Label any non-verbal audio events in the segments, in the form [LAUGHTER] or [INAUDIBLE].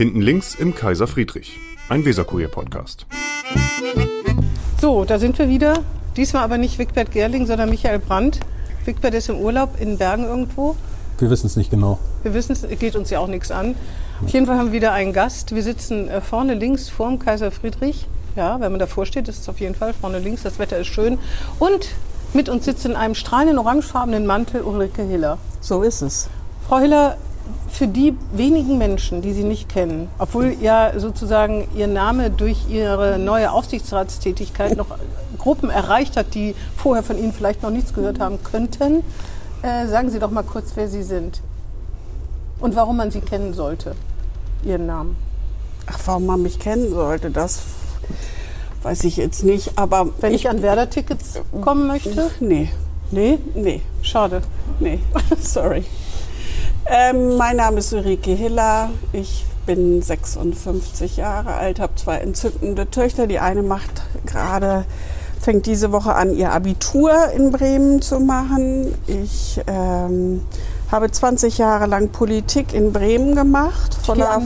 Hinten links im Kaiser Friedrich, ein Weserkurier-Podcast. So, da sind wir wieder. Diesmal aber nicht Wigbert Gerling, sondern Michael Brandt. Wigbert ist im Urlaub in Bergen irgendwo. Wir wissen es nicht genau. Wir wissen es, geht uns ja auch nichts an. Auf jeden Fall haben wir wieder einen Gast. Wir sitzen äh, vorne links vorm Kaiser Friedrich. Ja, wenn man davor steht, ist es auf jeden Fall vorne links. Das Wetter ist schön. Und mit uns sitzt in einem strahlenden orangefarbenen Mantel Ulrike Hiller. So ist es. Frau Hiller, für die wenigen Menschen, die Sie nicht kennen, obwohl ja sozusagen Ihr Name durch Ihre neue Aufsichtsratstätigkeit noch Gruppen erreicht hat, die vorher von Ihnen vielleicht noch nichts gehört haben könnten, äh, sagen Sie doch mal kurz, wer Sie sind und warum man Sie kennen sollte, Ihren Namen. Ach, warum man mich kennen sollte, das weiß ich jetzt nicht. Aber wenn ich, ich an Werder-Tickets kommen möchte? Nee. Nee? Nee. Schade. Nee, [LAUGHS] sorry. Ähm, mein Name ist Ulrike Hiller. Ich bin 56 Jahre alt, habe zwei entzückende Töchter. Die eine macht gerade, fängt diese Woche an, ihr Abitur in Bremen zu machen. Ich ähm, habe 20 Jahre lang Politik in Bremen gemacht, voller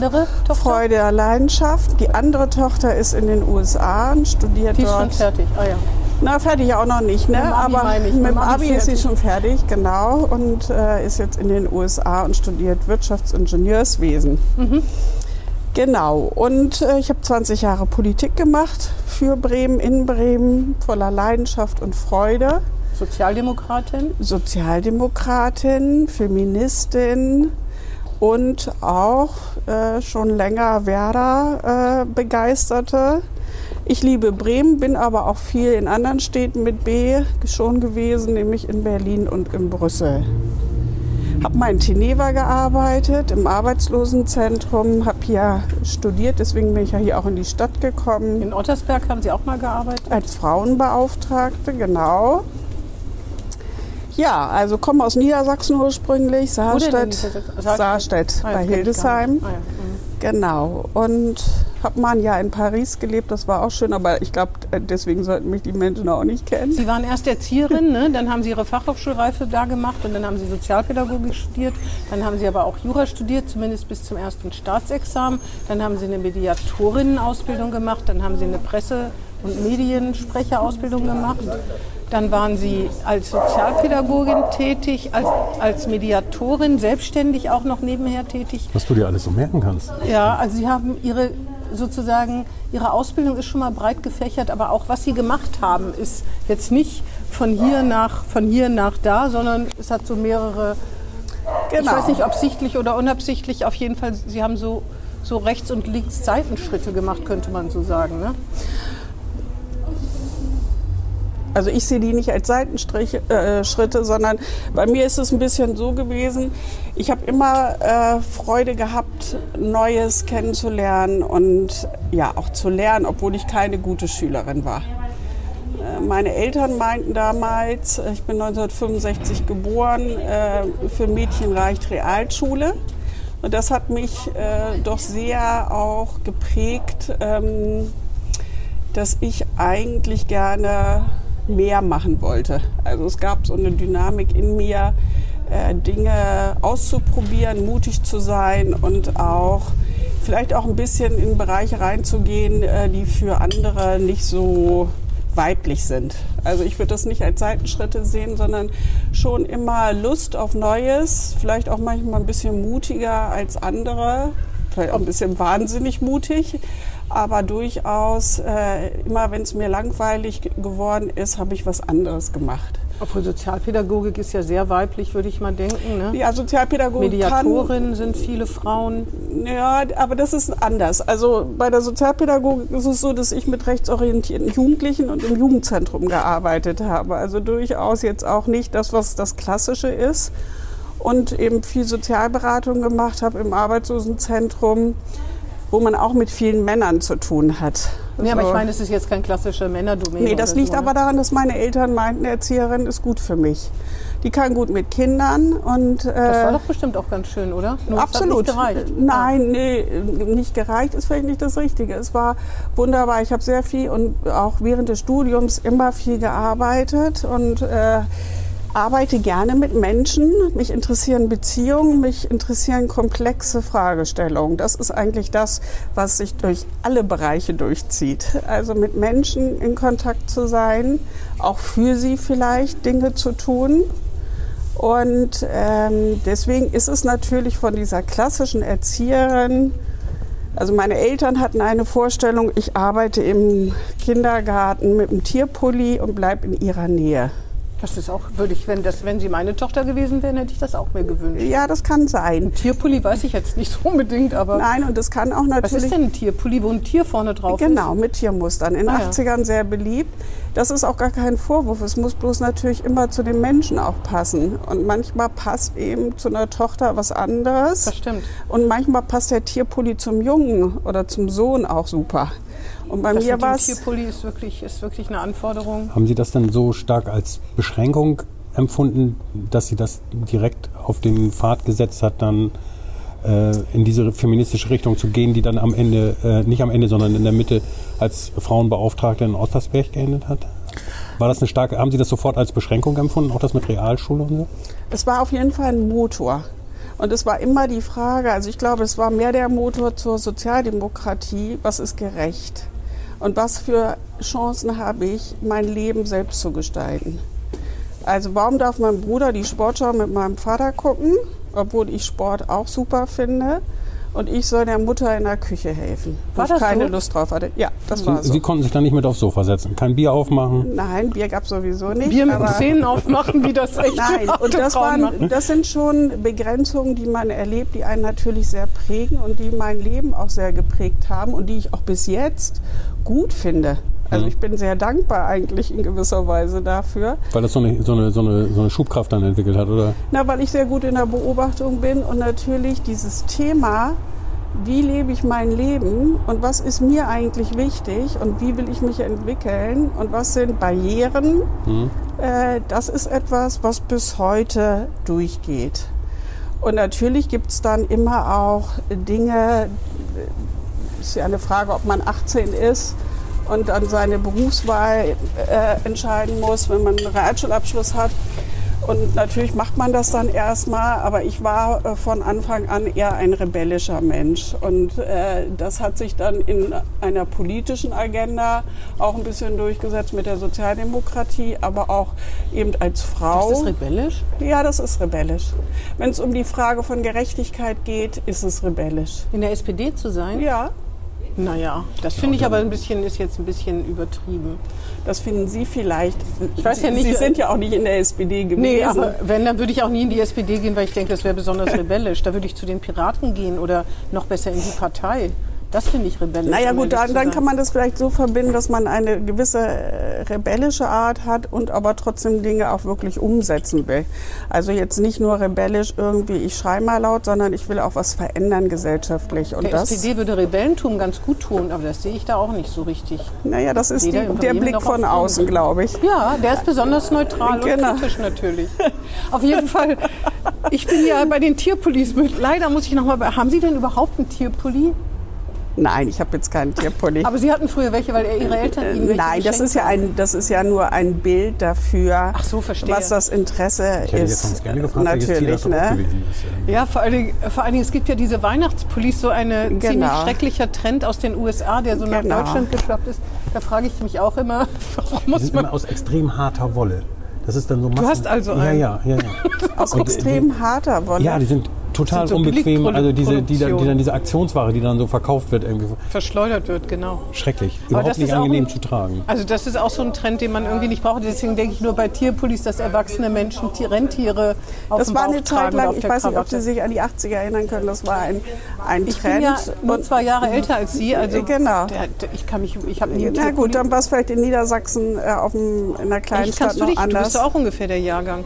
Freude der Leidenschaft. Die andere Tochter ist in den USA und studiert Die dort. ist schon fertig, ah ja. Na, fertig auch noch nicht, ne? Mit Aber mit dem Abi Abi ist sie schon fertig, genau. Und äh, ist jetzt in den USA und studiert Wirtschaftsingenieurswesen. Mhm. Genau. Und äh, ich habe 20 Jahre Politik gemacht für Bremen, in Bremen, voller Leidenschaft und Freude. Sozialdemokratin. Sozialdemokratin, Feministin und auch äh, schon länger Werder äh, begeisterte. Ich liebe Bremen, bin aber auch viel in anderen Städten mit B schon gewesen, nämlich in Berlin und in Brüssel. Habe mal in Teneva gearbeitet, im Arbeitslosenzentrum, habe hier studiert, deswegen bin ich ja hier auch in die Stadt gekommen. In Ottersberg haben Sie auch mal gearbeitet. Als Frauenbeauftragte, genau. Ja, also komme aus Niedersachsen ursprünglich, Saarstedt, Niedersachsen? Saarstedt Ah, bei Hildesheim. Ah, ja. Genau. Und habe mal ein Jahr in Paris gelebt, das war auch schön, aber ich glaube, deswegen sollten mich die Menschen auch nicht kennen. Sie waren erst Erzieherin, ne? dann haben Sie Ihre Fachhochschulreife da gemacht und dann haben Sie Sozialpädagogik studiert. Dann haben Sie aber auch Jura studiert, zumindest bis zum ersten Staatsexamen. Dann haben Sie eine Mediatorinnenausbildung gemacht. Dann haben Sie eine Presse- und Mediensprecherausbildung gemacht. Dann waren Sie als Sozialpädagogin tätig, als, als Mediatorin, selbstständig auch noch nebenher tätig. Was du dir alles so merken kannst. Ja, also Sie haben Ihre sozusagen, Ihre Ausbildung ist schon mal breit gefächert, aber auch was Sie gemacht haben, ist jetzt nicht von hier nach, von hier nach da, sondern es hat so mehrere, ich Genau. weiß nicht, ob sichtlich oder unabsichtlich, auf jeden Fall, Sie haben so, so rechts und links Seitenschritte gemacht, könnte man so sagen. Ne? Also ich sehe die nicht als Seitenschritte, äh, sondern bei mir ist es ein bisschen so gewesen, ich habe immer äh, Freude gehabt, Neues kennenzulernen und ja auch zu lernen, obwohl ich keine gute Schülerin war. Äh, Meine Eltern meinten damals, ich bin 1965 geboren, äh, für Mädchen reicht Realschule. Und das hat mich äh, doch sehr auch geprägt, ähm, dass ich eigentlich gerne mehr machen wollte. Also es gab so eine Dynamik in mir, äh, Dinge auszuprobieren, mutig zu sein und auch vielleicht auch ein bisschen in Bereiche reinzugehen, äh, die für andere nicht so weiblich sind. Also ich würde das nicht als Seitenschritte sehen, sondern schon immer Lust auf Neues, vielleicht auch manchmal ein bisschen mutiger als andere, vielleicht auch ein bisschen wahnsinnig mutig, aber durchaus äh, immer, wenn es mir langweilig ge- geworden ist, habe ich was anderes gemacht. Obwohl Sozialpädagogik ist ja sehr weiblich, würde ich mal denken. Ne? Ja, Sozialpädagogik kann Mediatorinnen sind viele Frauen. Ja, aber das ist anders. Also bei der Sozialpädagogik ist es so, dass ich mit rechtsorientierten Jugendlichen und im Jugendzentrum gearbeitet habe. Also durchaus jetzt auch nicht das, was das Klassische ist. Und eben viel Sozialberatung gemacht habe im Arbeitslosenzentrum, wo man auch mit vielen Männern zu tun hat. Nee, aber ich meine, es ist jetzt kein klassischer Männerdomäne. Nee, das liegt so, aber ne? daran, dass meine Eltern meinten, Erzieherin ist gut für mich. Die kann gut mit Kindern und äh, Das war doch bestimmt auch ganz schön, oder? Nur es Absolut. Hat nicht gereicht. Nein, nee, nicht gereicht ist vielleicht nicht das Richtige. Es war wunderbar. Ich habe sehr viel und auch während des Studiums immer viel gearbeitet und äh, arbeite gerne mit Menschen. Mich interessieren Beziehungen, mich interessieren komplexe Fragestellungen. Das ist eigentlich das, was sich durch alle Bereiche durchzieht. Also mit Menschen in Kontakt zu sein, auch für sie vielleicht Dinge zu tun. Und ähm, deswegen ist es natürlich von dieser klassischen Erzieherin, also meine Eltern hatten eine Vorstellung, ich arbeite im Kindergarten mit einem Tierpulli und bleibe in ihrer Nähe. Das ist auch, würde ich, wenn, das, wenn sie meine Tochter gewesen wären, hätte ich das auch mir gewünscht. Ja, das kann sein. Tierpulli weiß ich jetzt nicht so [LAUGHS] unbedingt, aber. Nein, und das kann auch natürlich. Was ist denn ein Tierpulli, wo ein Tier vorne drauf Genau, mit Tiermustern. In den Ah, ja. 80ern sehr beliebt. Das ist auch gar kein Vorwurf. Es muss bloß natürlich immer zu dem Menschen auch passen. Und manchmal passt eben zu einer Tochter was anderes. Das stimmt. Und manchmal passt der Tierpulli zum Jungen oder zum Sohn auch super. Und bei Das mir war es. Tierpulli ist wirklich, ist wirklich eine Anforderung. Haben Sie das denn so stark als Beschränkung empfunden, dass Sie das direkt auf den Pfad gesetzt hat, dann äh, in diese feministische Richtung zu gehen, die dann am Ende, äh, nicht am Ende, sondern in der Mitte als Frauenbeauftragte in Ostersberg geendet hat? War das eine starke, haben Sie das sofort als Beschränkung empfunden, auch das mit Realschule und so? Es war auf jeden Fall ein Motor. Und es war immer die Frage, also ich glaube, es war mehr der Motor zur Sozialdemokratie, was ist gerecht? Und was für Chancen habe ich, mein Leben selbst zu gestalten? Also warum darf mein Bruder die Sportschau mit meinem Vater gucken, obwohl ich Sport auch super finde? Und ich soll der Mutter in der Küche helfen, wo War ich keine so? Lust drauf hatte. Ja, das war Sie, so. Sie konnten sich dann nicht mit aufs Sofa setzen, kein Bier aufmachen. Nein, Bier gab sowieso nicht. Bier mit Zähnen aufmachen, wie das [LAUGHS] echt Nein, und das, waren, das sind schon Begrenzungen, die man erlebt, die einen natürlich sehr prägen und die mein Leben auch sehr geprägt haben und die ich auch bis jetzt gut finde. Also ich bin sehr dankbar eigentlich in gewisser Weise dafür. Weil das so eine, so, eine, so, eine, so eine Schubkraft dann entwickelt hat, oder? Na, weil ich sehr gut in der Beobachtung bin und natürlich dieses Thema, wie lebe ich mein Leben und was ist mir eigentlich wichtig und wie will ich mich entwickeln und was sind Barrieren, äh, das ist etwas, was bis heute durchgeht. Und natürlich gibt es dann immer auch Dinge, ist ja eine Frage, ob man 18 ist und dann seine Berufswahl äh, entscheiden muss, wenn man einen Realschulabschluss hat. Und natürlich macht man das dann erstmal, aber ich war äh, von Anfang an eher ein rebellischer Mensch. Und äh, das hat sich dann in einer politischen Agenda auch ein bisschen durchgesetzt mit der Sozialdemokratie, aber auch eben als Frau. Das ist rebellisch? Ja, das ist rebellisch. Wenn es um die Frage von Gerechtigkeit geht, ist es rebellisch. In der SPD zu sein? Ja, Naja, das finde ich aber ein bisschen, ist jetzt ein bisschen übertrieben. das finden Sie vielleicht. Ich weiß ja Sie, nicht, Sie äh, sind ja auch nicht in der SPD gewesen. Nee, aber wenn, dann würde ich auch nie in die SPD gehen, weil ich denke, das wäre besonders [LAUGHS] rebellisch. Da würde ich zu den Piraten gehen oder noch besser in die Partei. Das finde ich rebellisch. Naja gut, dann, dann kann man das vielleicht so verbinden, dass man eine gewisse äh, rebellische Art hat und aber trotzdem Dinge auch wirklich umsetzen will. Also jetzt nicht nur rebellisch irgendwie, ich schrei mal laut, sondern ich will auch was verändern gesellschaftlich. Und Der das, SPD würde Rebellentum ganz gut tun, aber das sehe ich da auch nicht so richtig. naja, das ist die, der Blick von außen, glaube ich. Ja, der ist besonders neutral Genau. und kritisch natürlich. Auf jeden Fall. Ich bin ja bei den Tierpullis mit. Leider muss ich noch mal. bei- Haben Sie denn überhaupt einen Tierpulli? Nein, ich habe jetzt keinen Tierpulli. Aber Sie hatten früher welche, weil Ihre Eltern Ihnen welche Nein, das geschenkt ist ja haben. ein, das ist ja nur ein Bild dafür, Ach so, verstehe. was das Interesse Ich hätte jetzt ist. sonst gerne gefragt, Natürlich, ne? gewesen ist. Ja, vor allen, Dingen, vor allen Dingen, es gibt ja diese Weihnachtspullis, so ein ziemlich Genau. schrecklicher Trend aus den USA, der so nach Genau. Deutschland geschwappt ist. Da frage ich mich auch immer, [LAUGHS] warum Die muss sind man... immer aus extrem harter Wolle. Das ist dann so Massen. hast also ja, einen. ja, ja, ja. [LAUGHS] Aus Und, äh, extrem harter Wolle. Ja, die sind total so unbequem. Also diese, die, dann- die dann diese Aktionsware, die dann so verkauft wird, irgendwie verschleudert wird, genau. schrecklich. Überhaupt das nicht angenehm ein- zu tragen. Also das ist auch so ein Trend, den man irgendwie nicht braucht. Deswegen denke ich nur bei Tierpullis, dass erwachsene Menschen Tier- Rentiere auf Das dem war Bauch eine tragen Zeit lang, ich weiß nicht, ob. Sie sich an die 80er erinnern können, das war ein, ein Ich Trend. bin ja nur zwei Jahre älter als Sie, also Genau. der, der, ich kann mich, ich habe nie Na gut, dann war es vielleicht in Niedersachsen äh, auf dem, in einer kleinen Echt, Stadt kannst du noch dich? Du anders. bist doch auch ungefähr der Jahrgang.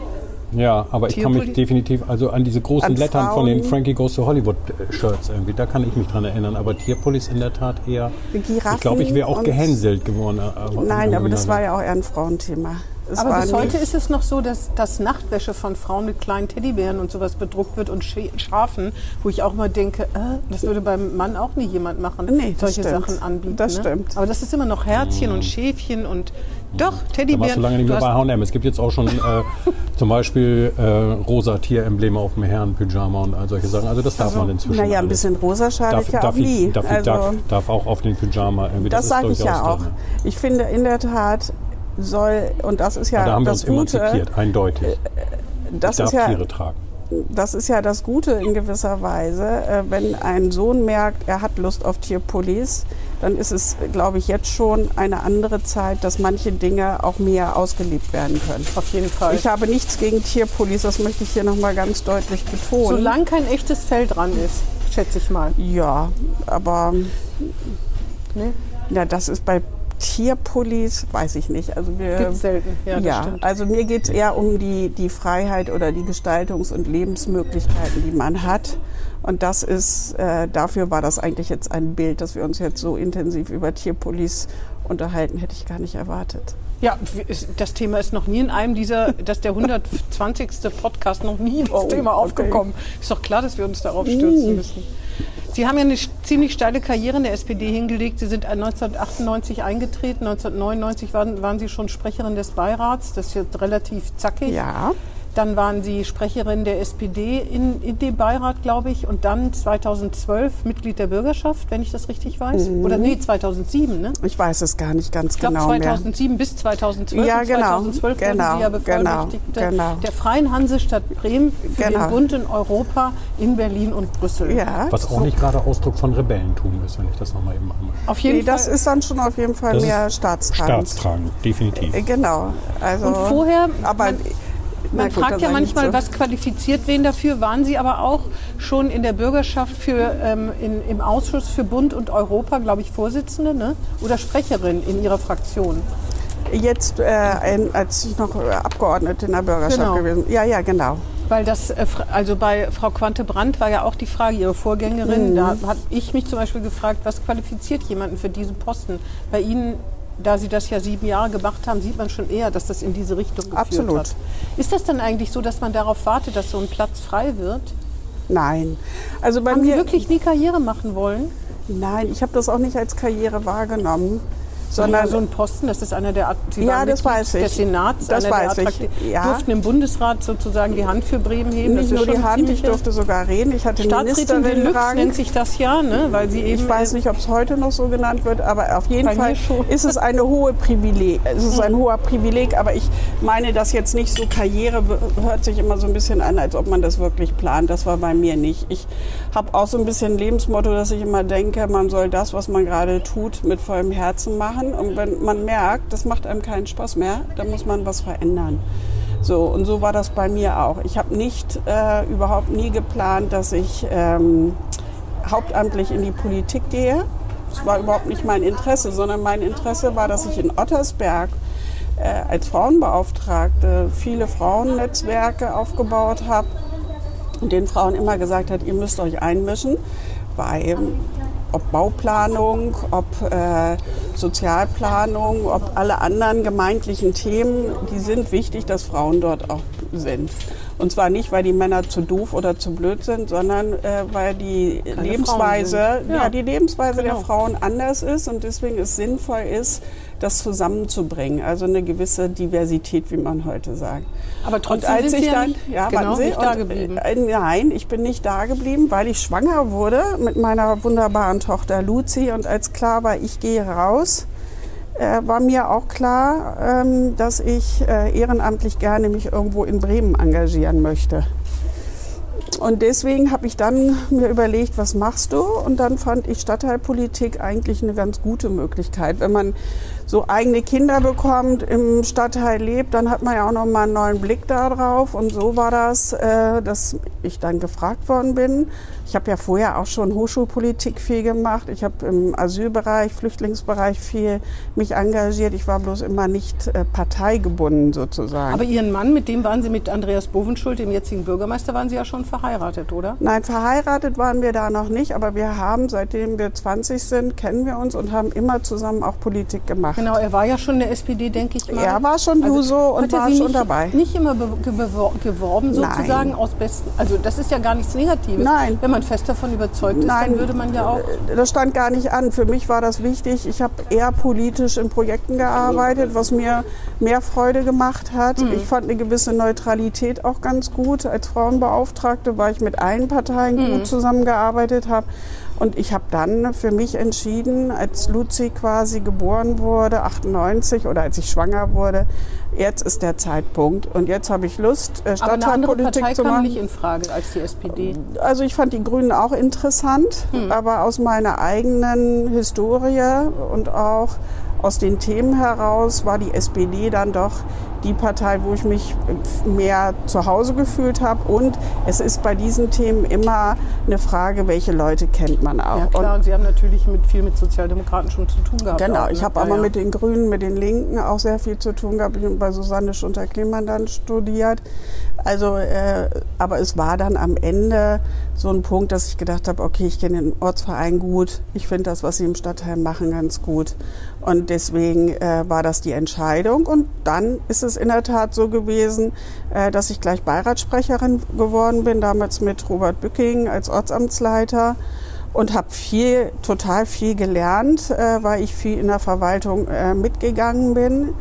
Ja, aber ich kann mich definitiv also an diese großen An Lettern von den Frauen? Frankie Goes to Hollywood äh, Shirts irgendwie, da kann ich mich dran erinnern. Aber Tierpullis in der Tat eher. Giraffen ich glaube, ich wäre auch gehänselt geworden. äh, Nein, aber das war ja auch eher ein Frauenthema. Es Aber war bis heute ist es noch so, dass, dass Nachtwäsche von Frauen mit kleinen Teddybären und sowas bedruckt wird und Schafen, wo ich auch mal denke, äh, das würde beim Mann auch nie jemand machen, Nee, das solche stimmt. Sachen anbieten. Das ne? stimmt. Aber das ist immer noch Herzchen und Schäfchen und doch, Da warst Teddybären. du lange nicht Du mehr bei H&M. Es gibt jetzt auch schon äh, [LAUGHS] zum Beispiel äh, rosa Tierembleme auf dem Herrenpyjama und all solche Sachen. Also das darf man inzwischen Naja, ein bisschen rosa schadet darf, ja darf, auch nie. darf, also, darf, darf auch auf den Pyjama irgendwie. das ist sage ich ja auch. drin. Ich finde in der Tat soll, und das ist ja da haben wir das uns Gute, emanzipiert, eindeutig. das ich ist darf ja Tiere tragen. das ist ja das Gute in gewisser Weise. Äh, wenn ein Sohn merkt, er hat Lust auf Tierpullis, dann ist es, glaube ich, jetzt schon eine andere Zeit, dass manche Dinge auch mehr ausgelebt werden können. Auf jeden Fall. Ich habe nichts gegen Tierpullis, das möchte ich hier nochmal ganz deutlich betonen. Solange kein echtes Fell dran ist, schätze ich mal. ja, aber Ne? ja, das ist bei Tierpullis, weiß ich nicht. Also wir, Gibt's selten. Ja, ja, also mir geht es eher um die, die Freiheit oder die Gestaltungs- und Lebensmöglichkeiten, die man hat. Und das ist, äh, dafür war das eigentlich jetzt ein Bild, dass wir uns jetzt so intensiv über Tierpullis unterhalten, hätte ich gar nicht erwartet. Ja, das Thema ist noch nie in einem dieser, das ist der 120. Podcast noch nie das Oh, Thema okay. aufgekommen. Ist doch klar, dass wir uns darauf stürzen müssen. Sie haben ja eine ziemlich steile Karriere in der SPD hingelegt. Sie sind 1998 eingetreten, 1999 waren, waren Sie schon Sprecherin des Beirats. Das ist jetzt relativ zackig. Ja, Dann waren Sie Sprecherin der SPD in, in dem Beirat, glaube ich. Und dann 2012 Mitglied der Bürgerschaft, wenn ich das richtig weiß. Oder nee, 2007, ne? ich weiß es gar nicht ganz Ich glaube Mhm. genau mehr. 2007 bis 2012. Ja, Und genau, 2012 genau, wurden Sie ja genau, Bevollmächtigte genau. der Freien Hansestadt Bremen für Genau. den Bund in Europa in Berlin und Brüssel. Ja, Was auch nicht gerade Ausdruck von Rebellentum ist, wenn ich das nochmal eben machen möchte. Auf jeden nee, das Fall. ist dann schon auf jeden Fall Das mehr ist staatstragend. Staatstragend, definitiv. Äh, Genau. Also, Und vorher, aber man- gut, fragt ja manchmal, so. was qualifiziert wen dafür. Waren Sie aber auch schon in der Bürgerschaft für, ähm, in, im Ausschuss für Bund und Europa, glaube ich, Vorsitzende ne? oder Sprecherin in Ihrer Fraktion? Jetzt, äh, als ich noch äh, Abgeordnete in der Bürgerschaft Genau. gewesen Ja, ja, genau. Weil das, äh, also bei Frau Quante Brandt war ja auch die Frage, ihre Vorgängerin, da habe ich mich zum Beispiel gefragt, was qualifiziert jemanden für diesen Posten? Bei Ihnen, da Sie das ja sieben Jahre gemacht haben, sieht man schon eher, dass das in diese Richtung geführt Absolut. hat. Ist das dann eigentlich so, dass man darauf wartet, dass so ein Platz frei wird? Nein. Also bei Haben Sie mir, wirklich nie Karriere machen wollen? nein, ich habe das auch nicht als Karriere wahrgenommen, sondern so ein Posten, das ist einer der Sie Ja, waren das Mitglied weiß ich. des Senats, Das weiß ich, ja. durften im Bundesrat sozusagen die Hand für Bremen heben. nicht nur die Hand, ich durfte sogar reden. Ich hatte Staatsrätin Deluxe nennt sich das ja, ne? weil sie eben Ich weiß nicht, ob es heute noch so genannt wird, aber auf jeden Fall ist es eine hohe Privileg. Es ist ein hoher Privileg, aber ich meine das jetzt nicht so Karriere hört sich immer so ein bisschen an, als ob man das wirklich plant. Das war bei mir nicht. Ich habe auch so ein bisschen ein Lebensmotto, dass ich immer denke, man soll das, was man gerade tut, mit vollem Herzen machen. Und wenn man merkt, das macht einem keinen Spaß mehr, dann muss man was verändern. So, und so war das bei mir auch. Ich habe nicht, äh, überhaupt nie geplant, dass ich ähm, hauptamtlich in die Politik gehe. Das war überhaupt nicht mein Interesse, sondern mein Interesse war, dass ich in Ottersberg äh, als Frauenbeauftragte viele Frauennetzwerke aufgebaut habe und den Frauen immer gesagt hat, ihr müsst euch einmischen, weil ob Bauplanung, ob äh, Sozialplanung, ob alle anderen gemeindlichen Themen, die sind wichtig, dass Frauen dort auch sind. Und zwar nicht, weil die Männer zu doof oder zu blöd sind, sondern äh, weil die Keine Lebensweise, ja. Ja. die Lebensweise Genau. der Frauen anders ist und deswegen es sinnvoll ist, das zusammenzubringen. Also eine gewisse Diversität, wie man heute sagt. Aber trotzdem Und als sind ich Sie ja dann, nicht, ja, genau, Sie, nicht und, da geblieben. Äh, nein, ich bin nicht da geblieben, weil ich schwanger wurde mit meiner wunderbaren Tochter Luzi. Und als klar war, ich gehe raus, äh, war mir auch klar, ähm, dass ich äh, ehrenamtlich gerne mich irgendwo in Bremen engagieren möchte. Und deswegen habe ich dann mir überlegt, was machst du? Und dann fand ich Stadtteilpolitik eigentlich eine ganz gute Möglichkeit. Wenn man so eigene Kinder bekommt, im Stadtteil lebt, dann hat man ja auch noch mal einen neuen Blick darauf. Und so war das, äh, dass ich dann gefragt worden bin. Ich habe ja vorher auch schon Hochschulpolitik viel gemacht. Ich habe im Asylbereich, Flüchtlingsbereich viel mich engagiert. Ich war bloß immer nicht äh, parteigebunden sozusagen. Aber Ihren Mann, mit dem waren Sie mit Andreas Bovenschuld, dem jetzigen Bürgermeister, waren Sie ja schon verheiratet. Verheiratet, oder? Nein, verheiratet waren wir da noch nicht, aber wir haben, seitdem wir 20 sind, kennen wir uns und haben immer zusammen auch Politik gemacht. Genau, er war ja schon in der SPD, denke ich mal. Er war schon Juso und war Sie schon nicht, dabei. Nicht immer geworben, sozusagen, Nein. aus besten. Also, das ist ja gar nichts Negatives. Nein. Wenn man fest davon überzeugt ist, Nein. dann würde man ja auch. Das stand gar nicht an. Für mich war das wichtig. Ich habe eher politisch in Projekten gearbeitet, was mir mehr Freude gemacht hat. Mhm. Ich fand eine gewisse Neutralität auch ganz gut. Als Frauenbeauftragte, weil ich mit allen Parteien Mhm. gut zusammengearbeitet habe. Und ich habe dann für mich entschieden, als Luzi quasi geboren wurde, 98 oder als ich schwanger wurde, jetzt ist der Zeitpunkt. Und jetzt habe ich Lust, äh, Stadtteilpolitik zu kam machen. nicht in Frage als die SPD. Also ich fand die Grünen auch interessant, Hm. aber aus meiner eigenen Historie und auch aus den Themen heraus war die SPD dann doch die Partei, wo ich mich mehr zu Hause gefühlt habe. Und es ist bei diesen Themen immer eine Frage, welche Leute kennt man auch. Ja, klar. Und, Sie haben natürlich mit, viel mit Sozialdemokraten schon zu tun gehabt. Genau, auch, ne? ich habe Ja, aber ja. mit den Grünen, mit den Linken auch sehr viel zu tun gehabt. Ich habe bei Susanne Schunter-Klemann dann studiert. Also, äh, aber es war dann am Ende so ein Punkt, dass ich gedacht habe, okay, ich kenne den Ortsverein gut. Ich finde das, was sie im Stadtteil machen, ganz gut. Und deswegen äh, war das die Entscheidung. Und dann ist es in der Tat so gewesen, äh, dass ich gleich Beiratssprecherin geworden bin, damals mit Robert Bücking als Ortsamtsleiter und habe viel, total viel gelernt, äh, weil ich viel in der Verwaltung äh, mitgegangen bin.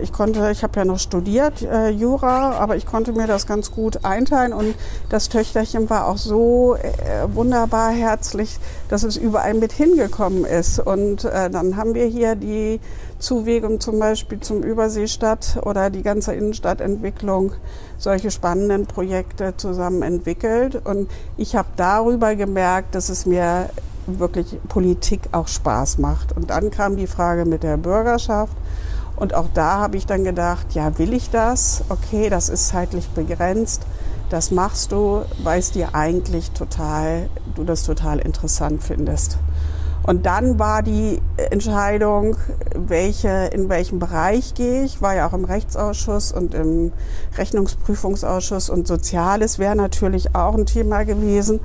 Ich konnte, ich habe ja noch studiert äh, Jura, aber ich konnte mir das ganz gut einteilen und das Töchterchen war auch so äh, wunderbar herzlich, dass es überall mit hingekommen ist. Und äh, dann haben wir hier die Zuwegung zum Beispiel zum Überseestadt oder die ganze Innenstadtentwicklung solche spannenden Projekte zusammen entwickelt. Und ich habe darüber gemerkt, dass es mir wirklich Politik auch Spaß macht. Und dann kam die Frage mit der Bürgerschaft. Und auch da habe ich dann gedacht, ja, will ich das? Okay, das ist zeitlich begrenzt. Das machst du, weil es dir eigentlich total, du das total interessant findest. Und dann war die Entscheidung, welche, in welchem Bereich gehe ich, war ja auch im Rechtsausschuss und im Rechnungsprüfungsausschuss und Soziales wäre natürlich auch ein Thema gewesen.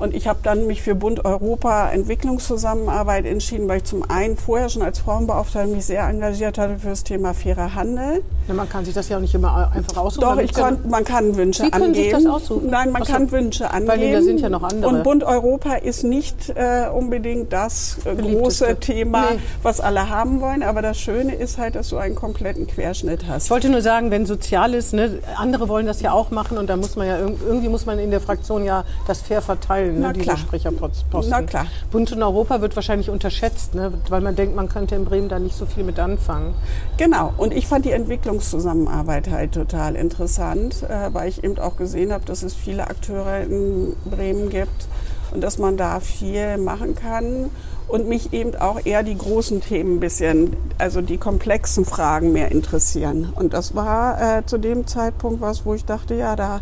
Und ich habe dann mich für Bund Europa Entwicklungszusammenarbeit entschieden, weil ich zum einen vorher schon als Frauenbeauftragte mich sehr engagiert hatte für das Thema fairer Handel. Ja, man kann sich das ja auch nicht immer einfach aussuchen. Doch, ich kon, man kann Wünsche Sie können angeben. sich das aussuchen? Nein, man so. kann Wünsche angeben. Weil da sind ja noch andere. Und Bund Europa ist nicht äh, unbedingt das äh, große Thema, Nee. was alle haben wollen. Aber das Schöne ist halt, dass du einen kompletten Querschnitt hast. Ich wollte nur sagen, wenn sozial ist, ne, andere wollen das ja auch machen und da muss man ja irg- irgendwie muss man in der Fraktion ja das fair verteilen, Na ne, diese klar. Sprecherposten. Na klar. Bund in Europa wird wahrscheinlich unterschätzt, ne, weil man denkt, man könnte in Bremen da nicht so viel mit anfangen. Genau. Und ich fand die Entwicklungszusammenarbeit halt total interessant, äh, weil ich eben auch gesehen habe, dass es viele Akteure in Bremen gibt und dass man da viel machen kann. Und mich eben auch eher die großen Themen ein bisschen, also die komplexen Fragen mehr interessieren. Und das war äh, zu dem Zeitpunkt was, wo ich dachte, ja, da,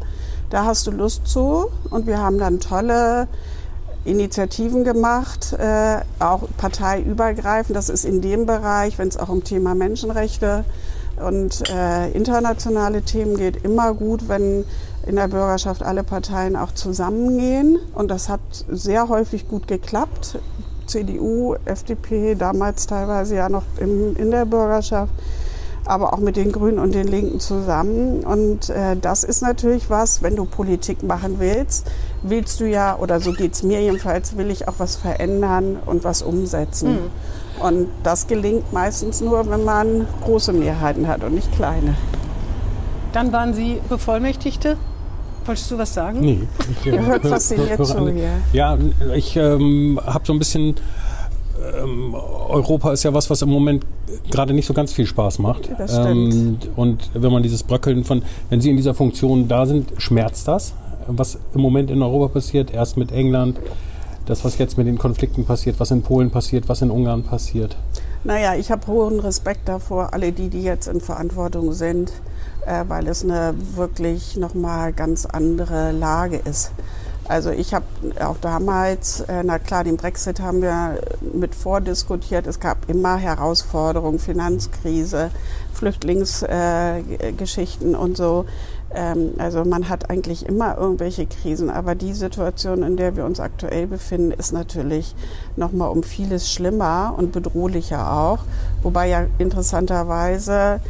da hast du Lust zu. Und wir haben dann tolle Initiativen gemacht, äh, auch parteiübergreifend. Das ist in dem Bereich, wenn es auch um Thema Menschenrechte und äh, internationale Themen geht, immer gut, wenn in der Bürgerschaft alle Parteien auch zusammengehen. Und das hat sehr häufig gut geklappt. CDU, FDP, damals teilweise ja noch im, in der Bürgerschaft aber auch mit den Grünen und den Linken zusammen. Und äh, das ist natürlich was, wenn du Politik machen willst, willst du ja, oder so geht's mir jedenfalls, will ich auch was verändern und was umsetzen. Und das gelingt meistens nur, wenn man große Mehrheiten hat und nicht kleine. Dann waren Sie Bevollmächtigte. Wolltest du was sagen? Nee. Ich, äh, Ihr hört hör- fasziniert zu hier. Ja, ich ähm, habe so ein bisschen. Ähm, Europa ist ja was, was im Moment gerade nicht so ganz viel Spaß macht. Das stimmt. Ähm, und wenn man dieses Bröckeln von, wenn Sie in dieser Funktion da sind, schmerzt das, was im Moment in Europa passiert. Erst mit England, das, was jetzt mit den Konflikten passiert, was in Polen passiert, was in Ungarn passiert. Naja, ich habe hohen Respekt davor, alle die, die jetzt in Verantwortung sind, äh, weil es eine wirklich nochmal ganz andere Lage ist. Also ich habe auch damals, äh, na klar, den Brexit haben wir mit vordiskutiert. Es gab immer Herausforderungen, Finanzkrise, Flüchtlingsgeschichten äh, und so. Ähm, also man hat eigentlich immer irgendwelche Krisen, aber die Situation, in der wir uns aktuell befinden, ist natürlich noch mal um vieles schlimmer und bedrohlicher auch. Wobei ja interessanterweise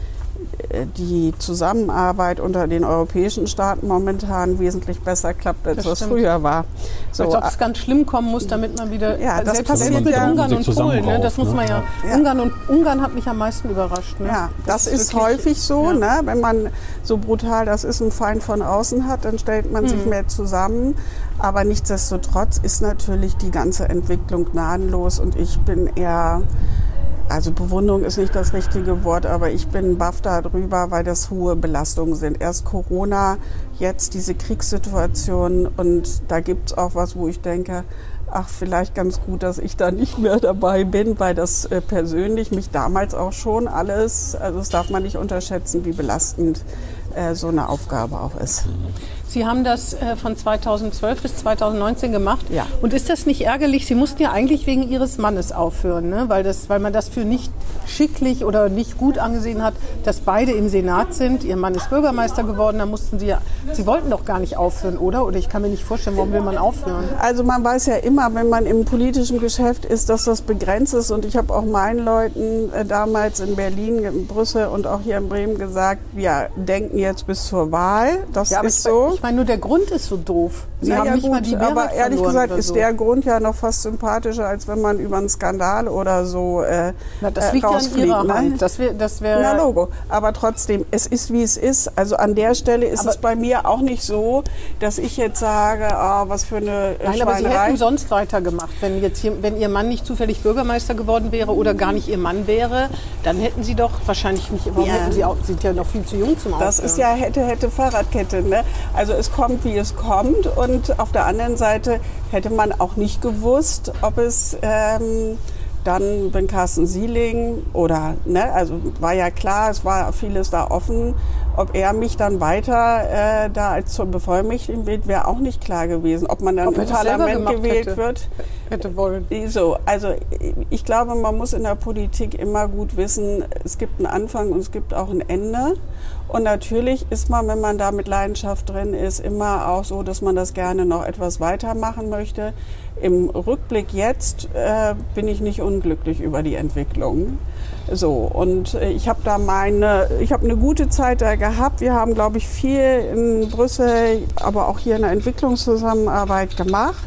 die Zusammenarbeit unter den europäischen Staaten momentan wesentlich besser klappt, als das, das früher war. So, als ob es ganz schlimm kommen muss, damit man wieder ja, das selbst, passiert selbst mit ja, Ungarn und Polen, ne, das muss man ja. ja. Ungarn und Ungarn hat mich am meisten überrascht. Ne? Ja, das, das ist, ist wirklich, häufig so, ja. ne, wenn man so brutal das ist ein Feind von außen hat, dann stellt man sich Mhm. mehr zusammen. Aber nichtsdestotrotz ist natürlich die ganze Entwicklung gnadenlos und ich bin eher also Bewunderung ist nicht das richtige Wort, aber ich bin baff darüber, weil das hohe Belastungen sind. Erst Corona, jetzt diese Kriegssituation und da gibt's auch was, wo ich denke, ach, vielleicht ganz gut, dass ich da nicht mehr dabei bin, weil das äh, persönlich mich damals auch schon alles, also das darf man nicht unterschätzen, wie belastend äh, so eine Aufgabe auch ist. Sie haben das äh, von 2012 bis 2019 gemacht. Ja. Und ist das nicht ärgerlich? Sie mussten ja eigentlich wegen Ihres Mannes aufhören, ne? weil, das, weil man das für nicht schicklich oder nicht gut angesehen hat, dass beide im Senat sind. Ihr Mann ist Bürgermeister geworden, da mussten Sie ja, Sie wollten doch gar nicht aufhören, oder? Oder ich kann mir nicht vorstellen, warum will man aufhören? Also man weiß ja immer, wenn man im politischen Geschäft ist, dass das begrenzt ist. Und ich habe auch meinen Leuten äh, damals in Berlin, in Brüssel und auch hier in Bremen gesagt, wir denken jetzt bis zur Wahl. Das Ja, ist so. Ich meine, nur der Grund ist so doof. Sie Na haben ja, nicht gut, mal die Mehrheit aber ehrlich gesagt ist so. der Grund ja noch fast sympathischer, als wenn man über einen Skandal oder so äh, Na, das äh, liegt ja in rausfliegt. Ihrer ne? Hand. Das wär, das Na Logo. Aber trotzdem, es ist wie es ist. Also an der Stelle ist Aber- es bei mir auch nicht so, dass ich jetzt sage, ah, was für eine äh, Nein, aber Sie hätten sonst weitergemacht. Wenn, jetzt hier, wenn Ihr Mann nicht zufällig Bürgermeister geworden wäre oder gar nicht Ihr Mann wäre, dann hätten Sie doch wahrscheinlich nicht. Warum Ja. hätten Sie auch, Sie sind ja noch viel zu jung zum Das Aufhören. ist ja hätte, hätte Fahrradkette. Ne? Also es kommt, wie es kommt. Und auf der anderen Seite hätte man auch nicht gewusst, ob es ähm, dann, wenn Carsten Sieling oder, ne, also war ja klar, es war vieles da offen, ob er mich dann weiter äh, da als zur Bevollmächtigung wählt, wäre auch nicht klar gewesen. Ob man dann Ob im Parlament gewählt hätte. wird. hätte wollen. So, also ich glaube, man muss in der Politik immer gut wissen, es gibt einen Anfang und es gibt auch ein Ende. Und natürlich ist man, wenn man da mit Leidenschaft drin ist, immer auch so, dass man das gerne noch etwas weitermachen möchte. Im Rückblick jetzt äh, bin ich nicht unglücklich über die Entwicklung. So, und äh, ich habe da meine, ich habe eine gute Zeit da gehabt. Wir haben, glaube ich, viel in Brüssel, aber auch hier in der Entwicklungszusammenarbeit gemacht.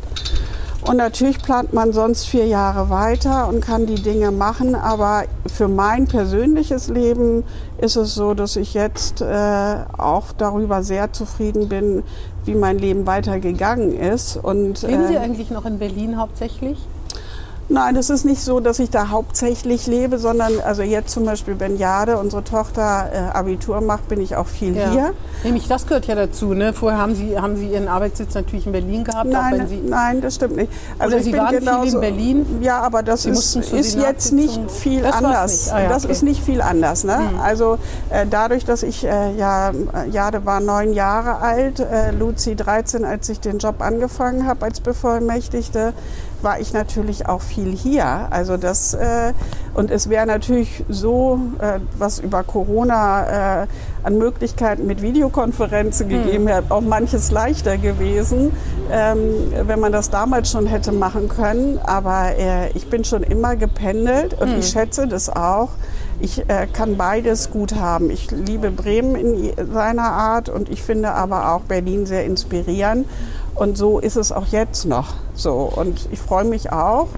Und natürlich plant man sonst vier Jahre weiter und kann die Dinge machen. Aber für mein persönliches Leben ist es so, dass ich jetzt äh, auch darüber sehr zufrieden bin, wie mein Leben weitergegangen ist. Und, Leben Sie äh, eigentlich noch in Berlin hauptsächlich? Nein, es ist nicht so, dass ich da hauptsächlich lebe, sondern also jetzt zum Beispiel, wenn Jade, unsere Tochter, äh, Abitur macht, bin ich auch viel hier. Nämlich das gehört ja dazu. Ne? Vorher haben Sie, haben Sie Ihren Arbeitssitz natürlich in Berlin gehabt. Nein, nein, das stimmt nicht. Also Sie waren viel in genauso, Berlin? Ja, aber das Sie ist, ist jetzt nicht viel Das anders. nicht. Ah ja, das okay. ist nicht viel anders. Ne? Also äh, dadurch, dass ich äh, ja, Jade war neun Jahre alt, äh, Luzi 13, als ich den Job angefangen habe als Bevollmächtigte, war ich natürlich auch viel hier. Also das äh, und es wäre natürlich so, äh, was über Corona äh, an Möglichkeiten mit Videokonferenzen gegeben hätte, auch manches leichter gewesen, ähm, wenn man das damals schon hätte machen können. Aber äh, ich bin schon immer gependelt und ich schätze das auch. Ich äh, kann beides gut haben. Ich liebe Bremen in seiner Art und ich finde aber auch Berlin sehr inspirierend. Und so ist es auch jetzt noch so. Und ich freue mich auch,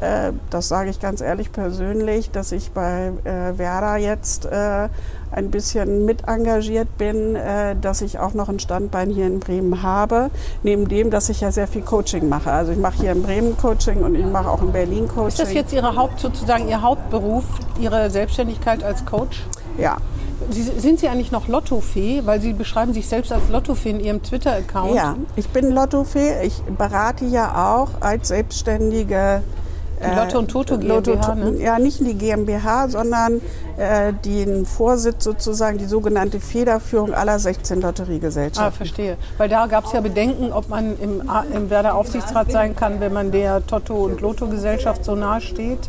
äh, das sage ich ganz ehrlich persönlich, dass ich bei äh, Werder jetzt äh, ein bisschen mit engagiert bin, äh, dass ich auch noch ein Standbein hier in Bremen habe. Neben dem, dass ich ja sehr viel Coaching mache. Also ich mache hier in Bremen Coaching und ich mache auch in Berlin Coaching. ist das jetzt Ihre Haupt, sozusagen Ihr Hauptberuf, Ihre Selbstständigkeit als Coach? Ja. Sie, sind Sie eigentlich noch Lottofee? Weil Sie beschreiben sich selbst als Lottofee in Ihrem Twitter-Account. Ja, ich bin Lottofee. Ich berate ja auch als Selbstständige. Die Lotto und Toto GmbH, ne? Ja, nicht die GmbH, sondern äh, den Vorsitz sozusagen, die sogenannte Federführung aller 16 Ah, Lotteriegesellschaften. verstehe. Weil da gab es ja Bedenken, ob man im, im Werder Aufsichtsrat sein kann, wenn man der Toto- und Lotto-Gesellschaft so nahe steht.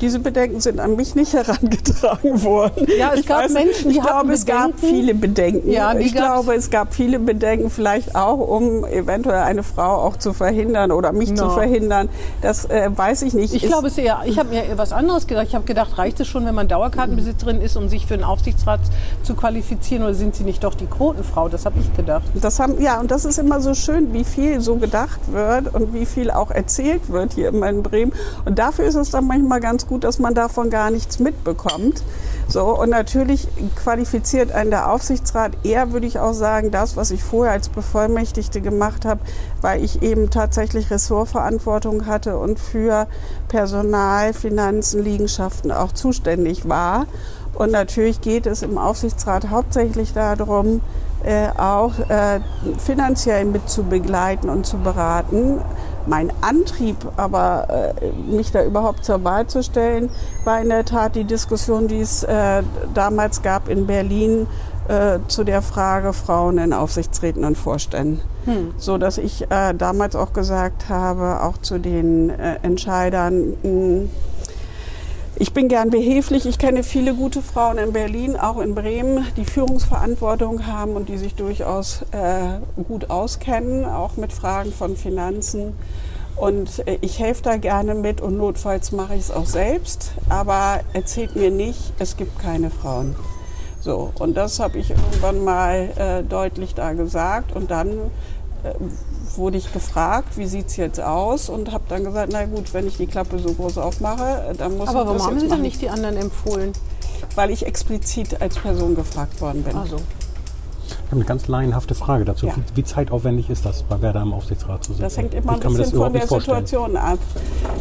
Diese Bedenken sind an mich nicht [LAUGHS] herangetragen worden. Ja, es ich gab weiß, Menschen, die ich glaube, es gab viele Bedenken. Ja, ich gab's. glaube, es gab viele Bedenken, vielleicht auch, um eventuell eine Frau auch zu verhindern oder mich zu No. verhindern. Das äh, weiß ich nicht. Ich Ist- glaube es eher, ich habe mir eher was anderes gedacht. Ich habe gedacht, reicht es schon, wenn man Dauerkartenbesitzerin ist, um sich für einen Aufsichtsrat zu qualifizieren oder sind Sie nicht doch die Quotenfrau? Das habe ich gedacht. Das haben, ja, und das ist immer so schön, wie viel so gedacht wird und wie viel auch erzählt wird hier immer in Bremen. Und dafür ist es dann manchmal ganz gut, dass man davon gar nichts mitbekommt. So, und natürlich qualifiziert einen der Aufsichtsrat eher, würde ich auch sagen, das, was ich vorher als Bevollmächtigte gemacht habe, weil ich eben tatsächlich Ressortverantwortung hatte und für Personal, Finanzen, Liegenschaften auch zuständig war. Und natürlich geht es im Aufsichtsrat hauptsächlich darum, äh, auch äh, finanziell mit zu begleiten und zu beraten. Mein Antrieb, aber äh, mich da überhaupt zur Wahl zu stellen, war in der Tat die Diskussion, die es äh, damals gab in Berlin äh, zu der Frage Frauen in Aufsichtsräten und Vorständen. So dass ich äh, damals auch gesagt habe, auch zu den äh, Entscheidern, mh, ich bin gern behilflich. Ich kenne viele gute Frauen in Berlin, auch in Bremen, die Führungsverantwortung haben und die sich durchaus äh, gut auskennen, auch mit Fragen von Finanzen. Und äh, ich helfe da gerne mit und notfalls mache ich es auch selbst. Aber erzählt mir nicht, es gibt keine Frauen. So, und das habe ich irgendwann mal äh, deutlich da gesagt. Und dann äh, wurde ich gefragt, wie sieht's jetzt aus? Und habe dann gesagt, na gut, wenn ich die Klappe so groß aufmache, dann muss Aber ich warum das haben Sie dann machen. nicht die anderen empfohlen? Weil ich explizit als Person gefragt worden bin. Also, habe eine ganz laienhafte Frage dazu. Ja. Wie, wie zeitaufwendig ist das, bei Werder im Aufsichtsrat zu sitzen? Das hängt immer ein bisschen von der. Situation ab.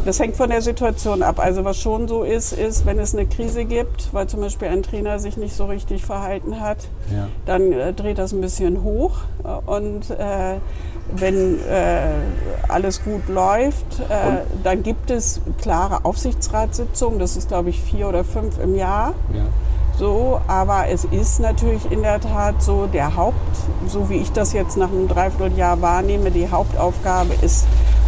Das hängt von der Situation ab. Also was schon so ist, ist, wenn es eine Krise gibt, weil zum Beispiel ein Trainer sich nicht so richtig verhalten hat, Ja. dann äh, dreht das ein bisschen hoch. Äh, Und äh, wenn äh, alles gut läuft, äh, dann gibt es klare Aufsichtsratssitzungen. Das ist, glaube ich, vier oder fünf im Jahr. Ja. So, aber es ist natürlich in der Tat so, der Haupt, so wie ich das jetzt nach einem Dreivierteljahr wahrnehme, die Hauptaufgabe ist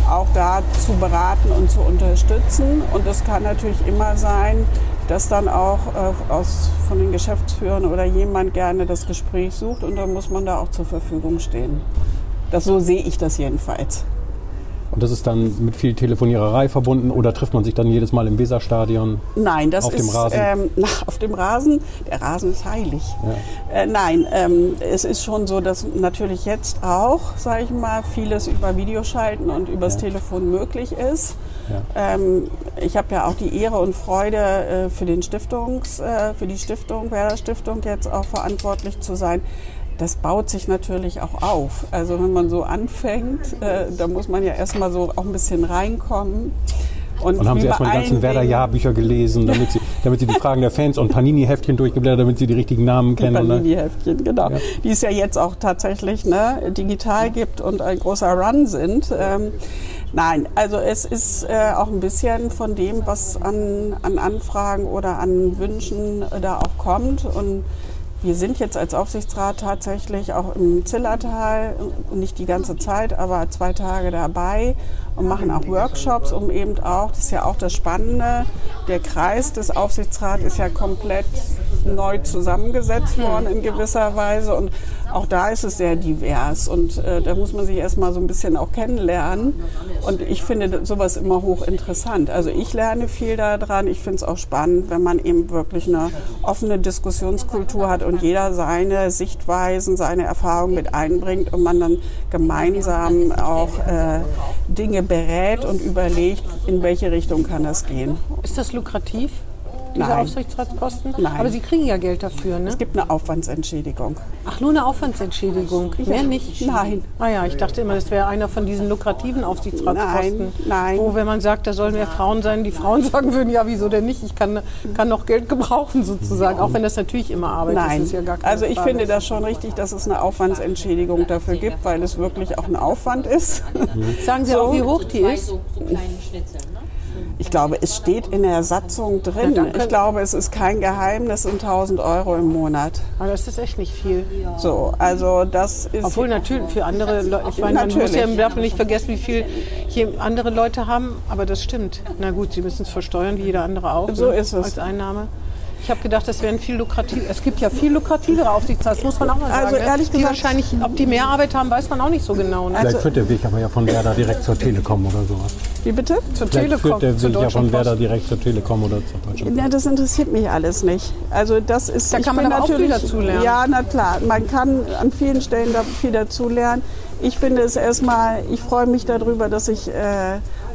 auch da zu beraten und zu unterstützen. Und es kann natürlich immer sein, dass dann auch äh, aus, von den Geschäftsführern oder jemand gerne das Gespräch sucht und dann muss man da auch zur Verfügung stehen. Das, so sehe ich das jedenfalls. Und das ist dann mit viel Telefoniererei verbunden oder trifft man sich dann jedes Mal im Weserstadion? Nein, das Auf dem ist Rasen? Ähm, [LAUGHS] na, auf dem Rasen. Der Rasen ist heilig. Äh, nein, ähm, es ist schon so, dass natürlich jetzt auch, sage ich mal, vieles über Videoschalten und übers Telefon möglich ist. Ja. Ähm, ich habe ja auch die Ehre und Freude äh, für den Stiftungs, äh, für die Stiftung Werder Stiftung jetzt auch verantwortlich zu sein. Das baut sich natürlich auch auf. Also wenn man so anfängt, äh, da muss man ja erstmal so auch ein bisschen reinkommen. Und haben wie Sie erstmal die ganzen allen Werder Dingen- Jahrbücher gelesen, damit Sie, [LAUGHS] damit Sie die Fragen der Fans und Panini-Heftchen durchgeblättert, damit Sie die richtigen Namen kennen? und Panini-Heftchen, genau. Ja. Die es ja jetzt auch tatsächlich ne, digital gibt und ein großer Run sind. Ähm, nein, also es ist äh, auch ein bisschen von dem, was an, an Anfragen oder an Wünschen äh, da auch kommt. Und wir sind jetzt als Aufsichtsrat tatsächlich auch im Zillertal, äh, nicht die ganze Zeit, aber zwei Tage dabei und machen auch Workshops, um eben auch, das ist ja auch das Spannende, der Kreis des Aufsichtsrats ist ja komplett neu zusammengesetzt worden in gewisser Weise und auch da ist es sehr divers und äh, da muss man sich erstmal so ein bisschen auch kennenlernen und ich finde sowas immer hochinteressant. Also ich lerne viel daran, ich finde es auch spannend, wenn man eben wirklich eine offene Diskussionskultur hat und jeder seine Sichtweisen, seine Erfahrungen mit einbringt und man dann gemeinsam auch äh, Dinge berät und überlegt, in welche Richtung kann das gehen. ist das lukrativ, diese Nein. Aufsichtsratsposten? Nein. Aber Sie kriegen ja Geld dafür, ne? Es gibt eine Aufwandsentschädigung. Ach, nur eine Aufwandsentschädigung, mehr nicht? Nein. Ah ja, ich dachte immer, das wäre einer von diesen lukrativen Aufsichtsratsposten. Nein, nein. Wo, wenn man sagt, da sollen mehr Frauen sein, die Frauen [LAUGHS] sagen würden, ja, wieso denn nicht? Ich kann, kann noch Geld gebrauchen sozusagen. Auch wenn das natürlich immer Arbeit Nein, ist, ist ja also ich Frage. finde das schon richtig, dass es eine Aufwandsentschädigung dafür gibt, weil es wirklich auch ein Aufwand ist. Sagen Sie So. auch, wie hoch die ist? so, so kleinen Schnitzeln, ne? Ich glaube, es steht in der Satzung drin. Ich glaube, es ist kein Geheimnis, sind 1000 Euro im Monat. Aber das ist echt nicht viel. So, also das ist. Obwohl natürlich für andere Leute, ich meine, man muss ja Natürlich. darf nicht vergessen, wie viel hier andere Leute haben, aber das stimmt. Na gut, sie müssen es versteuern, wie jeder andere auch. So ne, ist es. Als Einnahme. Ich habe gedacht, das wären viel lukrativ. Es gibt ja viel lukrativere Aufsichtsräte, das muss man auch mal sagen. Also ne? ehrlich die gesagt- wahrscheinlich, ob die mehr Arbeit haben, weiß man auch nicht so genau. Ne? Vielleicht führt der Weg aber ja von Werder direkt zur Telekom oder sowas. Wie bitte? zur Vielleicht Telekom, führt der Weg ja von Werder direkt zur Telekom oder zur Deutschen Ja, das interessiert mich alles nicht. Also das ist. Da kann man aber auch viel dazulernen. Ja, na klar. Man kann an vielen Stellen da viel dazulernen. Ich finde es erstmal, ich freue mich darüber, dass ich äh,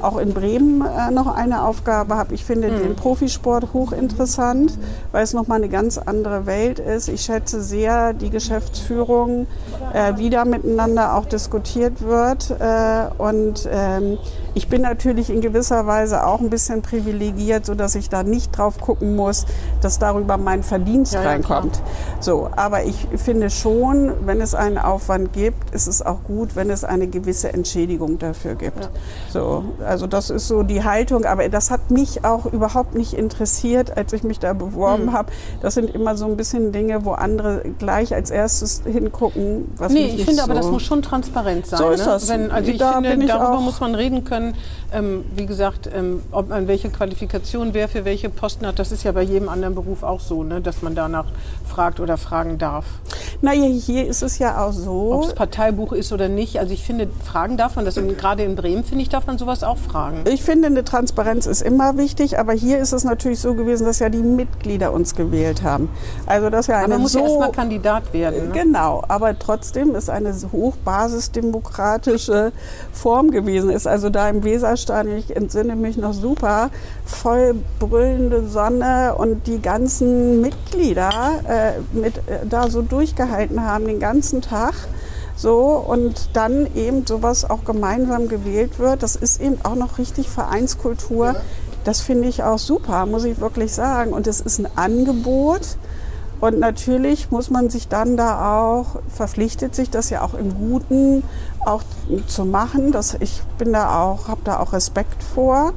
auch in Bremen äh, noch eine Aufgabe habe. Ich finde Hm. den Profisport hochinteressant, weil es nochmal eine ganz andere Welt ist. Ich schätze sehr die Geschäftsführung, äh, wie da miteinander auch diskutiert wird. Äh, und ähm, ich bin natürlich in gewisser Weise auch ein bisschen privilegiert, sodass ich da nicht drauf gucken muss, dass darüber mein Verdienst Ja, ja, reinkommt. So, aber ich finde schon, wenn es einen Aufwand gibt, ist es auch gut, wenn es eine gewisse Entschädigung dafür gibt. So, also das ist so die Haltung, aber das hat mich auch überhaupt nicht interessiert, als ich mich da beworben habe. Das sind immer so ein bisschen Dinge, wo andere gleich als erstes hingucken, was Nee, ich finde so aber, das muss schon transparent sein. So ist ne? das. Wenn, also ich Da finde, ich darüber muss man reden können. Ähm, wie gesagt, ähm, ob man welche Qualifikation wer für welche Posten hat, das ist ja bei jedem anderen Beruf auch so, ne? dass man danach fragt oder fragen darf. Naja, hier ist es ja auch so. Ob es Parteibuch ist oder nicht. Also ich finde, fragen darf man das. Und gerade in Bremen, finde ich, darf man sowas auch fragen. Ich finde, eine Transparenz ist immer wichtig, aber hier ist es natürlich so gewesen, dass ja die Mitglieder uns gewählt haben. Also dass ja Aber eine man muss so ja erstmal Kandidat werden. Ne? Genau, aber trotzdem ist eine hochbasisdemokratische Form gewesen. Ist also da im Weserstadion, ich entsinne mich noch super, voll brüllende Sonne und die ganzen Mitglieder äh, mit, äh, da so durchgehalten haben den ganzen Tag. So, und dann eben sowas auch gemeinsam gewählt wird. Das ist eben auch noch richtig Vereinskultur. Das finde ich auch super, muss ich wirklich sagen. Und es ist ein Angebot. Und natürlich muss man sich dann da auch, verpflichtet sich das ja auch im Guten auch zu machen. Das, ich bin da auch, habe da auch Respekt vor,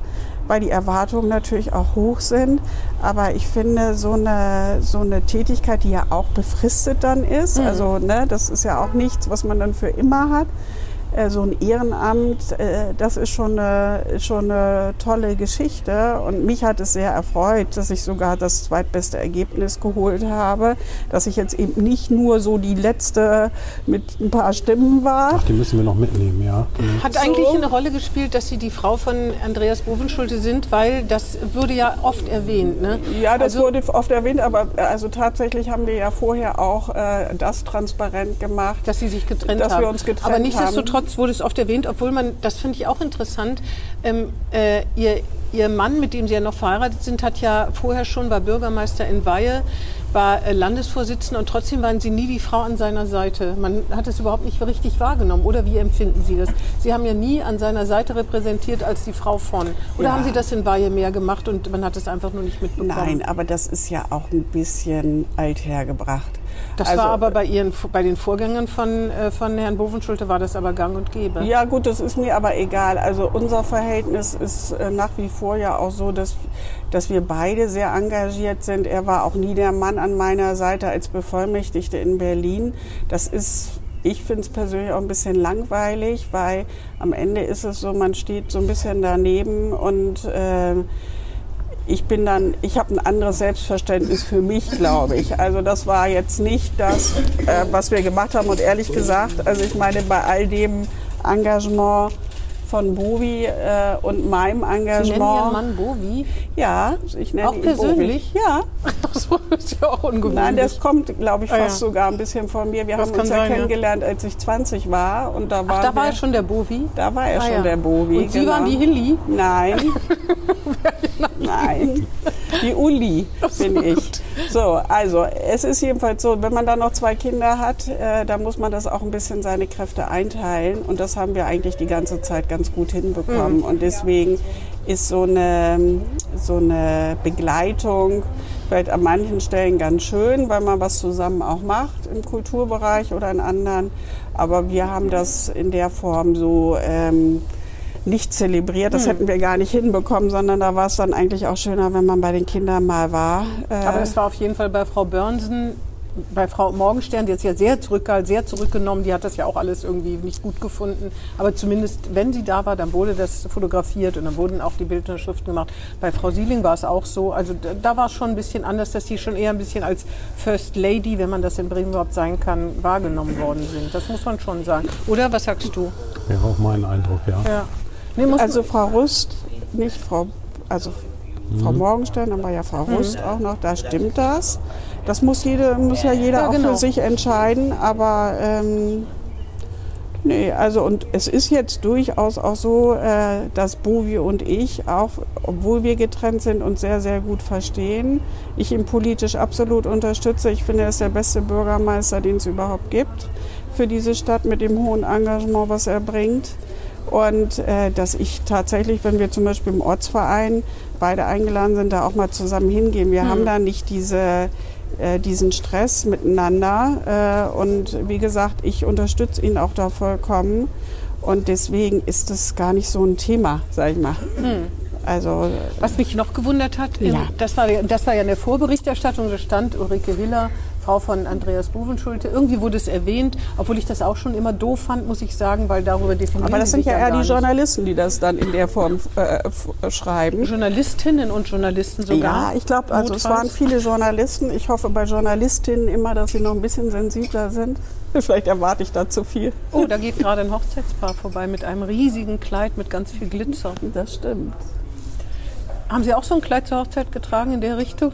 weil die Erwartungen natürlich auch hoch sind. Aber ich finde so eine, so eine Tätigkeit, die ja auch befristet dann ist, also ne, das ist ja auch nichts, was man dann für immer hat. Äh, So ein Ehrenamt, äh, das ist schon eine, schon eine tolle Geschichte. Und mich hat es sehr erfreut, dass ich sogar das zweitbeste Ergebnis geholt habe. Dass ich jetzt eben nicht nur so die letzte mit ein paar Stimmen war. Ach, die müssen wir noch mitnehmen, ja. Mhm. Hat eigentlich eine Rolle gespielt, dass Sie die Frau von Andreas Bovenschulte sind, weil das würde ja oft erwähnt. Ne? Ja, das also, wurde oft erwähnt, aber äh, also tatsächlich haben wir ja vorher auch äh, das transparent gemacht. dass sie sich getrennt Dass haben. wir uns getrennt Aber nichtsdestotrotz wurde es oft erwähnt, obwohl man, das finde ich auch interessant, ähm, äh, ihr, ihr Mann, mit dem Sie ja noch verheiratet sind, hat ja vorher schon, war Bürgermeister in Weihe, war äh, Landesvorsitzender und trotzdem waren Sie nie die Frau an seiner Seite. Man hat es überhaupt nicht richtig wahrgenommen. Oder wie empfinden Sie das? Sie haben ja nie an seiner Seite repräsentiert als die Frau von. Oder Ja. haben Sie das in Weihe mehr gemacht und man hat es einfach nur nicht mitbekommen? Nein, aber das ist ja auch ein bisschen althergebracht. Das Also, war aber bei, Ihren, bei den Vorgängern von, äh, von Herrn Bovenschulte war das aber gang und gäbe. Ja gut, das ist mir aber egal. Also unser Verhältnis ist äh, nach wie vor ja auch so, dass, dass wir beide sehr engagiert sind. Er war auch nie der Mann an meiner Seite als Bevollmächtigte in Berlin. Das ist, ich finde es persönlich auch ein bisschen langweilig, weil am Ende ist es so, man steht so ein bisschen daneben und äh, ich bin dann, ich habe ein anderes Selbstverständnis für mich, glaube ich. Also das war jetzt nicht das, äh, was wir gemacht haben. Und ehrlich gesagt, also ich meine, bei all dem Engagement von Bovi äh, und meinem Sie nennen Engagement. Ihren Mann Bovi? Ja, ich nenne Auch ihn persönlich? Bovi. Ja, Das [LAUGHS] ist ja auch ungewöhnlich. nein, das kommt, glaube ich, Ah, fast ja. sogar ein bisschen von mir. Wir Das haben uns ja ja. kennengelernt, als ich 20 war. Und da, Ach, waren da war er schon der Bovi? Da war er Ah, schon ja. der Bovi. Und Sie genau. waren die Hilly? Nein. [LAUGHS] [LAUGHS] Nein. Die Uli bin ich. So, also es ist jedenfalls so, wenn man da noch zwei Kinder hat, äh, da muss man das auch ein bisschen seine Kräfte einteilen. Und das haben wir eigentlich die ganze Zeit ganz gut hinbekommen. Und deswegen ist so eine, so eine Begleitung vielleicht an manchen Stellen ganz schön, weil man was zusammen auch macht im Kulturbereich oder in anderen. Aber wir haben das in der Form so ähm, nicht zelebriert. Das hätten wir gar nicht hinbekommen, sondern da war es dann eigentlich auch schöner, wenn man bei den Kindern mal war. Äh, Aber es war auf jeden Fall bei Frau Börnsen, bei Frau Morgenstern, die ist ja sehr zurückgehalten, sehr zurückgenommen, die hat das ja auch alles irgendwie nicht gut gefunden. Aber zumindest, wenn sie da war, dann wurde das fotografiert und dann wurden auch die Bildunterschriften gemacht. Bei Frau Sieling war es auch so. Also da, da war es schon ein bisschen anders, dass sie schon eher ein bisschen als First Lady, wenn man das in Bremen überhaupt sein kann, wahrgenommen worden sind. Das muss man schon sagen. Oder was sagst du? Ja, auch mein Eindruck, ja. Ja. Nee, muss also Frau Rust, nicht Frau, also Frau Morgenstern, aber ja Frau Rust auch noch, da stimmt das. Das muss, jede, muss ja jeder Ja, auch genau. für sich entscheiden, aber ähm, nee, also und es ist jetzt durchaus auch so, äh, dass Bovi und ich auch, obwohl wir getrennt sind, uns sehr, sehr gut verstehen. Ich ihn politisch absolut unterstütze. Ich finde, er ist der beste Bürgermeister, den es überhaupt gibt für diese Stadt mit dem hohen Engagement, was er bringt. Und äh, dass ich tatsächlich, wenn wir zum Beispiel im Ortsverein beide eingeladen sind, da auch mal zusammen hingehen. Wir haben da nicht diese, äh, diesen Stress miteinander. Äh, und wie gesagt, ich unterstütze ihn auch da vollkommen. Und deswegen ist das gar nicht so ein Thema, sag ich mal. Also Was mich noch gewundert hat, im- Ja. das, war, ja- das war ja in der Vorberichterstattung, da stand Ulrike Hiller, Frau von Andreas Bovenschulte. Irgendwie wurde es erwähnt, obwohl ich das auch schon immer doof fand, muss ich sagen, weil darüber definieren Aber das sind ja eher die nicht. Journalisten, die das dann in der Form äh, äh, schreiben. Journalistinnen und Journalisten sogar. Ja, ich glaube, also es waren viele Journalisten. Ich hoffe bei Journalistinnen immer, dass sie noch ein bisschen sensibler sind. [LAUGHS] Vielleicht erwarte ich da zu viel. Oh, da geht gerade ein Hochzeitspaar vorbei mit einem riesigen Kleid mit ganz viel Glitzer. Das stimmt. Haben Sie auch so ein Kleid zur Hochzeit getragen in der Richtung?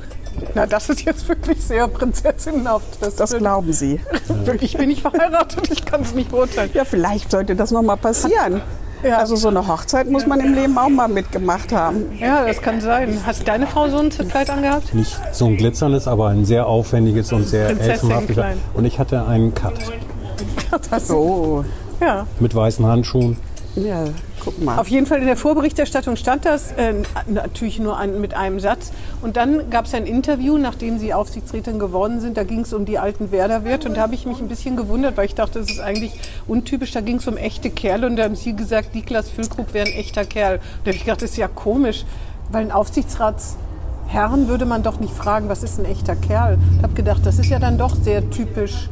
Na, das ist jetzt wirklich sehr prinzessinnenhaft. Das, Das glauben sie. [LAUGHS] Ich bin nicht verheiratet, ich kann es nicht beurteilen. Ja, vielleicht sollte das noch mal passieren. Ja. Also so eine Hochzeit muss man im Leben auch mal mitgemacht haben. Ja, das kann sein. Hast deine Frau so ein Kleid angehabt? Nicht so ein glitzerndes, aber ein sehr aufwendiges und sehr elfenhaftes. Und ich hatte einen Cut [LAUGHS] So, Ja. mit weißen Handschuhen. ja, guck mal. Auf jeden Fall in der Vorberichterstattung stand das äh, natürlich nur ein, mit einem Satz. Und dann gab es ein Interview, nachdem Sie Aufsichtsrätin geworden sind. Da ging es um die alten Werderwerte. Und da habe ich mich ein bisschen gewundert, weil ich dachte, das ist eigentlich untypisch. Da ging es um echte Kerle. Und da haben Sie gesagt, Niklas Füllkrug wäre ein echter Kerl. Und da habe ich gedacht, das ist ja komisch, weil ein Aufsichtsratsherrn würde man doch nicht fragen, was ist ein echter Kerl. Ich habe gedacht, das ist ja dann doch sehr typisch.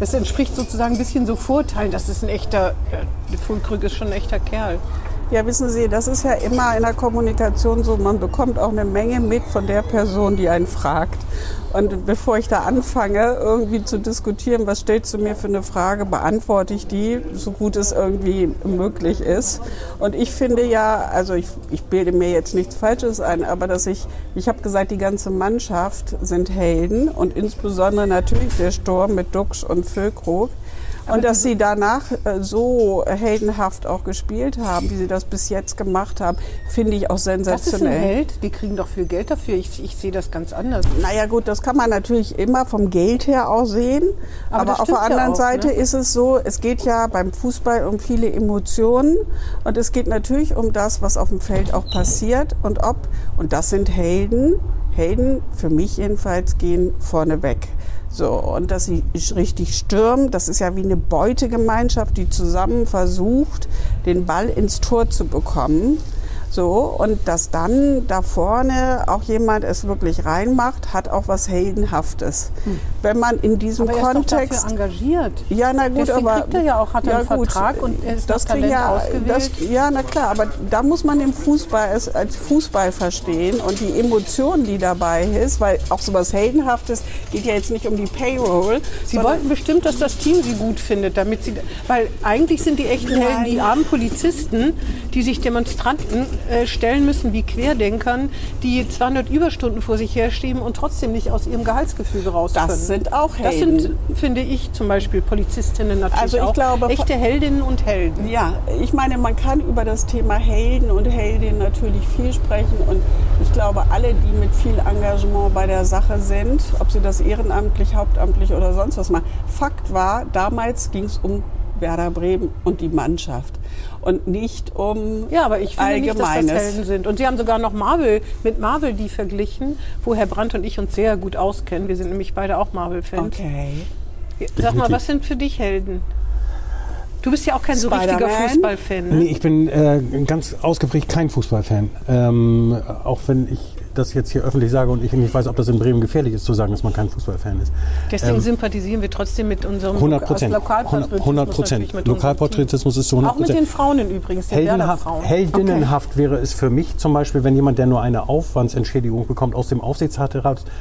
Das entspricht sozusagen ein bisschen so Vorteilen. Das ist ein echter, äh, Füllkrug ist schon ein echter Kerl. Ja, wissen Sie, das ist ja immer in der Kommunikation so, man bekommt auch eine Menge mit von der Person, die einen fragt. Und bevor ich da anfange, irgendwie zu diskutieren, was stellst du mir für eine Frage, beantworte ich die, so gut es irgendwie möglich ist. Und ich finde ja, also ich, ich bilde mir jetzt nichts Falsches ein, aber dass ich, ich habe gesagt, die ganze Mannschaft sind Helden und insbesondere natürlich der Sturm mit Dux und Füllkrug. Und dass sie danach äh, so heldenhaft auch gespielt haben, wie sie das bis jetzt gemacht haben, finde ich auch Das ist ein sensationell. Held, die kriegen doch viel Geld dafür. Ich, ich sehe das ganz anders. Naja gut, das kann man natürlich immer vom Geld her auch sehen. Aber Aber, auf der stimmt ja anderen auch, Seite ne? ist es so, es geht ja beim Fußball um viele Emotionen und es geht natürlich um das, was auf dem Feld auch passiert und ob, und das sind Helden, Helden für mich jedenfalls gehen vorneweg. So, und dass sie richtig stürmen, das ist ja wie eine Beutegemeinschaft, die zusammen versucht, den Ball ins Tor zu bekommen. So, und dass dann da vorne auch jemand es wirklich reinmacht, hat auch was Heldenhaftes. Wenn man in diesem Aber er ist doch Kontext. dafür engagiert. Ja, na gut, Deswegen aber. kriegt er ja auch, hat er einen gut, Vertrag und er ist das Talent ja, ausgewählt. Das, ja, na klar, aber da muss man den Fußball als, als Fußball verstehen und die Emotion, die dabei ist, weil auch sowas Heldenhaftes geht ja jetzt nicht um die Payroll. Sie wollten bestimmt, dass das Team sie gut findet, damit sie, weil eigentlich sind die echten Helden die armen Polizisten, die sich Demonstranten äh, stellen müssen wie Querdenkern, die 200 Überstunden vor sich herschieben und trotzdem nicht aus ihrem Gehaltsgefüge raus Das können. sind auch Das Helden. sind, finde ich, zum Beispiel Polizistinnen natürlich Also ich auch. glaube- echte Heldinnen und Helden. Ja, ich meine, man kann über das Thema Helden und Heldinnen natürlich viel sprechen und ich glaube, alle, die mit viel Engagement bei der Sache sind, ob sie das ehrenamtlich, hauptamtlich oder sonst was machen, Fakt war, damals ging es um Werder Bremen und die Mannschaft und nicht um Ja, aber ich finde nicht, dass das. Helden sind. Und Sie haben sogar noch Marvel mit Marvel die verglichen, wo Herr Brandt und ich uns sehr gut auskennen. Wir sind nämlich beide auch Marvel-Fans. Okay. Sag mal, was sind für dich Helden? Du bist ja auch kein so richtiger. Fußballfan. Ne? Nee, ich bin äh, ganz ausgeprägt kein Fußballfan. Ähm, auch wenn ich das jetzt hier öffentlich sage und ich nicht weiß, ob das in Bremen gefährlich ist zu sagen, dass man kein Fußballfan ist. Deswegen Ähm, sympathisieren wir trotzdem mit unserem 100 Prozent. Lokalpatriotismus 100 natürlich Prozent. Lokalpatriotismus ist zu Team. 100 Auch mit den. Frauen übrigens, den Heldenhaft, Werder-Frauen. heldinnenhaft wäre es für mich zum Beispiel, wenn jemand, der nur eine Aufwandsentschädigung bekommt, aus dem Aufsichtsrat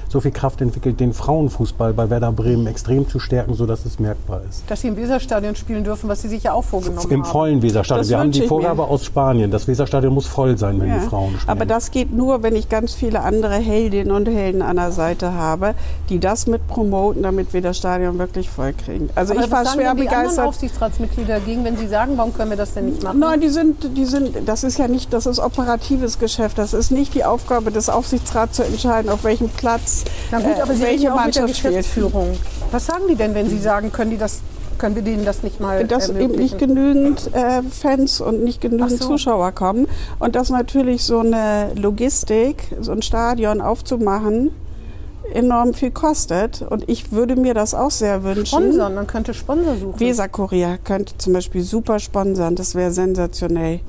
so viel Kraft entwickelt, den Frauenfußball bei Werder Bremen extrem zu stärken, sodass es merkbar ist. Dass sie im Weserstadion spielen dürfen, was sie sich ja auch vorgenommen Im haben. vollen Weserstadion. Das Wir haben die ich mir. Vorgabe aus Spanien. Das Weserstadion muss voll sein, wenn Ja. die Frauen spielen. Aber das geht nur, wenn ich ganz viele andere Heldinnen und Helden an der Seite habe, die das mit promoten, damit wir das Stadion wirklich voll kriegen. Also Aber ich war schwer die anderen begeistert. Aufsichtsratsmitglieder dagegen, wenn sie sagen, warum können wir das denn nicht machen? Nein, die sind, die sind, das ist ja nicht, das ist operatives Geschäft. Das ist nicht die Aufgabe des Aufsichtsrats zu entscheiden, auf welchem Platz Na gut, äh, aber sie reden welche auch mit der Mannschaft spielt. Geschäftsführung. Was sagen die denn, wenn sie sagen, können, die das, können wir denen das nicht mal dass eben nicht ermöglichen? genügend äh, Fans und nicht genügend so. Zuschauer kommen. Und dass natürlich so eine Logistik, so ein Stadion aufzumachen, enorm viel kostet. Und ich würde mir das auch sehr wünschen. Sponsern, man könnte Sponsor suchen. Weser-Kurier könnte zum Beispiel super sponsern, das wäre sensationell.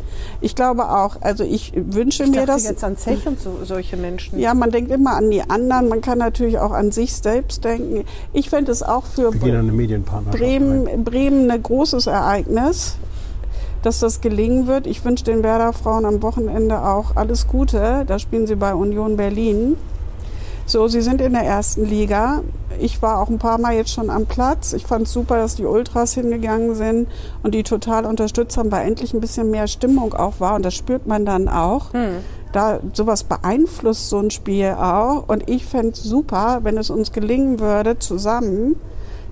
Ich glaube auch, also ich wünsche ich mir das. jetzt an Zech und so, solche Menschen. Ja, man denkt immer an die anderen, man kann natürlich auch an sich selbst denken. Ich fände es auch für. Bremen, Bremen ein großes Ereignis, dass das gelingen wird. Ich wünsche den Werder Frauen am Wochenende auch alles Gute. Da spielen sie bei Union Berlin. So, sie sind in der ersten Liga. Ich war auch ein paar Mal jetzt schon am Platz. Ich fand es super, dass die Ultras hingegangen sind und die total unterstützt haben, weil endlich ein bisschen mehr Stimmung auch war. Und das spürt man dann auch. Da sowas beeinflusst so ein Spiel auch. Und ich fände es super, wenn es uns gelingen würde, zusammen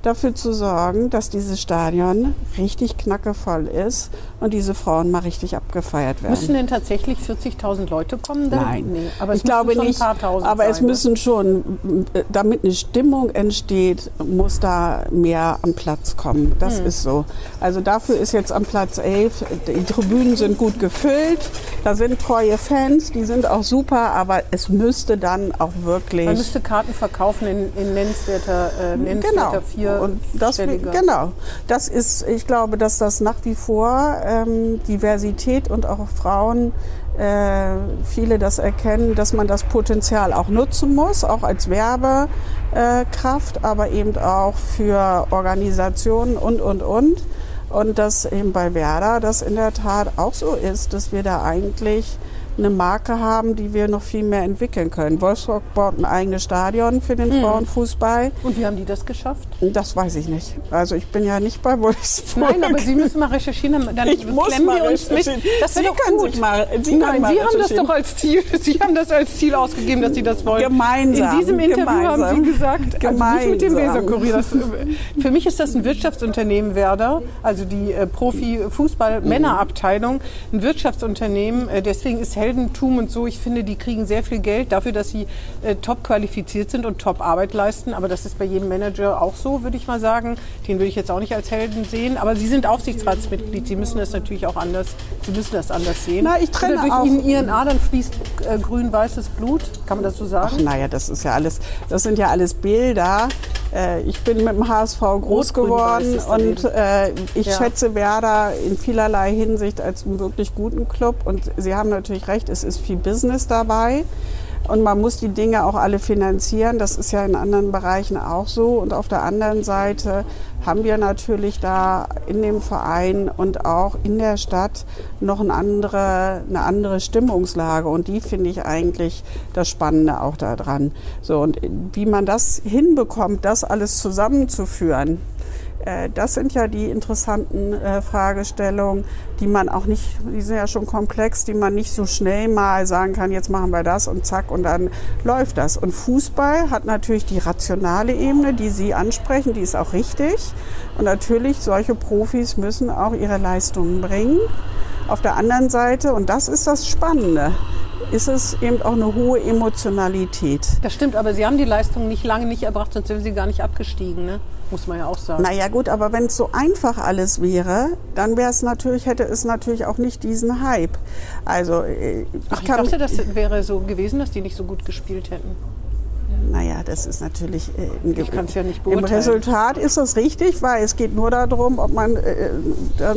dafür zu sorgen, dass dieses Stadion richtig knackevoll ist und diese Frauen mal richtig abgefeiert werden. Müssen denn tatsächlich 40.000 Leute kommen? Dann? Nein, Nee, aber es ich glaube müssen schon nicht. Ein paar Tausend aber es sein, ne? müssen schon, damit eine Stimmung entsteht, muss da mehr am Platz kommen. Das Hm. ist so. Also dafür ist jetzt am Platz 11, die Tribünen sind gut gefüllt, da sind treue Fans, die sind auch super, aber es müsste dann auch wirklich... Man müsste Karten verkaufen in, in nennenswerter, äh, nennenswerter Genau. Und das, vierstelliger. genau. Das ist, ich glaube, dass das nach wie vor ähm, Diversität und auch Frauen, äh, viele das erkennen, dass man das Potenzial auch nutzen muss, auch als Werbekraft, Kraft, aber eben auch für Organisationen und, und, und. Und dass eben bei Werder das in der Tat auch so ist, dass wir da eigentlich eine Marke haben, die wir noch viel mehr entwickeln können. Wolfsburg baut ein eigenes Stadion für den Frauenfußball. Und wie haben die das geschafft? Das weiß ich nicht. Also ich bin ja nicht bei Wolfsburg. Nein, aber Sie müssen mal recherchieren, dann Ich muss klemmen mal wir uns mit. Das Sie können gut. mal- Sie Nein, Sie haben das doch als Ziel. Sie [LAUGHS] haben das als Ziel ausgegeben, dass Sie das wollen. Gemeinsam, In diesem Interview haben gemeinsam. Sie gesagt, also nicht mit dem Gemeinsam. Weserkurier. Für mich ist das ein Wirtschaftsunternehmen Werder, also die äh, Profi-Fußball-Männerabteilung, ein Wirtschaftsunternehmen. Äh, deswegen ist Heldentum und so. Ich finde, die kriegen sehr viel Geld dafür, dass sie äh, top qualifiziert sind und top Arbeit leisten. Aber das ist bei jedem Manager auch so, würde ich mal sagen. Den würde ich jetzt auch nicht als Helden sehen. Aber Sie sind Aufsichtsratsmitglied. Sie müssen das natürlich auch anders. Sie müssen das anders sehen. Na, ich trenne Oder durch auch- Ihren Adern fließt äh, grün-weißes Blut. Kann man das so sagen? Ach, naja, das ist ja alles, das sind ja alles Bilder. Äh, ich bin mit dem HSV groß geworden und äh, ich Ja. schätze Werder in vielerlei Hinsicht als einen wirklich guten Club. Und Sie haben natürlich recht, es ist viel Business dabei. Und man muss die Dinge auch alle finanzieren. Das ist ja in anderen Bereichen auch so. Und auf der anderen Seite haben wir natürlich da in dem Verein und auch in der Stadt noch eine andere, eine andere Stimmungslage. Und die finde ich eigentlich das Spannende auch daran. So, und wie man das hinbekommt, das alles zusammenzuführen, das sind ja die interessanten äh, Fragestellungen, die man auch nicht, die sind ja schon komplex, die man nicht so schnell mal sagen kann, jetzt machen wir das und zack und dann läuft das. Und Fußball hat natürlich die rationale Ebene, die Sie ansprechen, die ist auch richtig. Und natürlich, solche Profis müssen auch ihre Leistungen bringen. Auf der anderen Seite, und das ist das Spannende, ist es eben auch eine hohe Emotionalität. Das stimmt, aber Sie haben die Leistung nicht lange nicht erbracht, sonst wären Sie gar nicht abgestiegen, ne? Muss man ja auch sagen. Naja gut, aber wenn es so einfach alles wäre, dann wäre es natürlich, hätte es natürlich auch nicht diesen Hype. Also äh, ich Ach, ich dachte, das wäre so gewesen, dass die nicht so gut gespielt hätten. Naja, das ist natürlich äh, ja nicht Im. Resultat ist das richtig, weil es geht nur darum, ob man äh,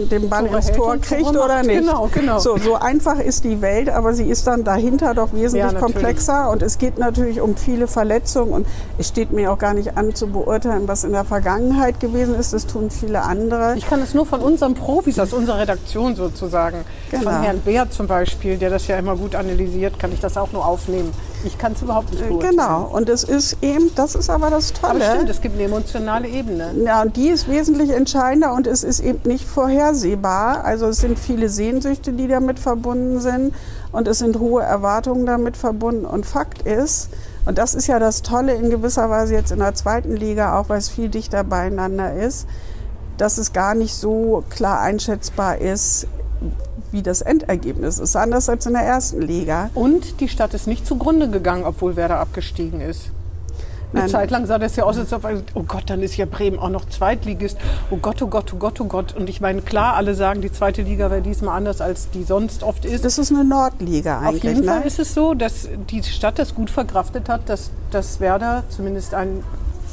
den Ball Tore ins Tor kriegt oder nicht. Genau, genau. So, so einfach ist die Welt, aber sie ist dann dahinter doch wesentlich Ja, komplexer und es geht natürlich um viele Verletzungen und es steht mir auch gar nicht an zu beurteilen, was in der Vergangenheit gewesen ist. Das tun viele andere. Ich kann es nur von unseren Profis aus unserer Redaktion sozusagen, Genau. von Herrn Beer zum Beispiel, der das ja immer gut analysiert, kann ich das auch nur aufnehmen. Ich kann es überhaupt nicht beurteilen. Genau, und es ist eben, das ist aber das Aber Tolle. stimmt, es gibt eine emotionale Ebene. Ja, und die ist wesentlich entscheidender und es ist eben nicht vorhersehbar. Also es sind viele Sehnsüchte, die damit verbunden sind und es sind hohe Erwartungen damit verbunden. Und Fakt ist, und das ist ja das Tolle in gewisser Weise jetzt in der zweiten Liga, auch weil es viel dichter beieinander ist, dass es gar nicht so klar einschätzbar ist, wie das Endergebnis ist. Anders als in der ersten Liga. Und die Stadt ist nicht zugrunde gegangen, obwohl Werder abgestiegen ist. Eine Nein. Zeit lang sah das ja aus, als ob, oh Gott, dann ist ja Bremen auch noch Zweitligist. Oh Gott, oh Gott, oh Gott, oh Gott. Und ich meine, klar, alle sagen, die zweite Liga wäre diesmal anders, als die sonst oft ist. Das ist eine Nordliga Auf eigentlich. jeden ne? Fall ist es so, dass die Stadt das gut verkraftet hat, dass, dass Werder zumindest ein,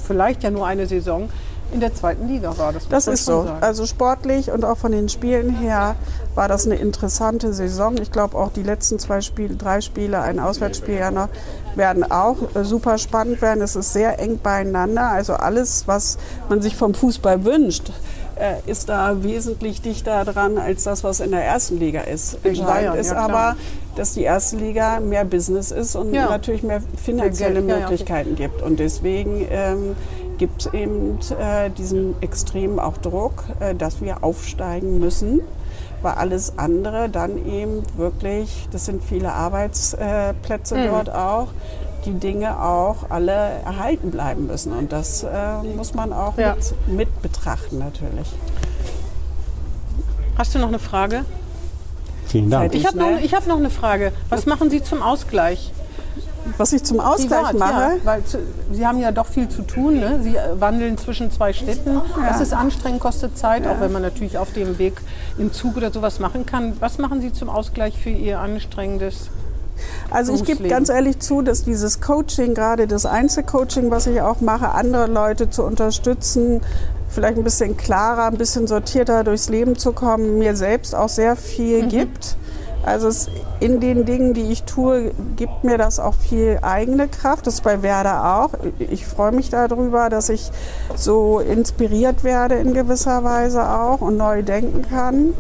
vielleicht ja nur eine Saison in der zweiten Liga war. Das, Das ist so. sagen. Also sportlich und auch von den Spielen her war das eine interessante Saison. Ich glaube auch die letzten zwei Spiele, drei Spiele, ein Auswärtsspiel ja noch, werden auch äh, super spannend werden. Es ist sehr eng beieinander. Also alles, was man sich vom Fußball wünscht, äh, ist da wesentlich dichter dran als das, was in der ersten Liga ist. Entscheidend ist ja, aber, dass die erste Liga mehr Business ist und Ja. natürlich mehr finanzielle ja. Möglichkeiten gibt. Und deswegen ähm, gibt es eben äh, diesen extremen auch Druck, äh, dass wir aufsteigen müssen, weil alles andere dann eben wirklich, das sind viele Arbeitsplätze Mhm. dort auch, die Dinge auch alle erhalten bleiben müssen. Und das äh, muss man auch Ja. mit, mit betrachten natürlich. Hast du noch eine Frage? Vielen Dank. Ich habe noch, ich hab noch eine Frage. Was machen Sie zum Ausgleich? Was ich zum Ausgleich Privat, mache, Ja, weil zu, Sie haben ja doch viel zu tun. Ne? Sie äh, wandeln zwischen zwei Städten. Das ist anstrengend, kostet Zeit, auch wenn man natürlich auf dem Weg im Zug oder sowas machen kann. Was machen Sie zum Ausgleich für Ihr anstrengendes? Also ich gebe ganz ehrlich zu, dass dieses Coaching, gerade das Einzelcoaching, was ich auch mache, andere Leute zu unterstützen, vielleicht ein bisschen klarer, ein bisschen sortierter durchs Leben zu kommen, mir selbst auch sehr viel Mhm. gibt. Also es, in den Dingen, die ich tue, gibt mir das auch viel eigene Kraft. Das ist bei Werder auch. Ich freue mich darüber, dass ich so inspiriert werde in gewisser Weise auch und neu denken kann.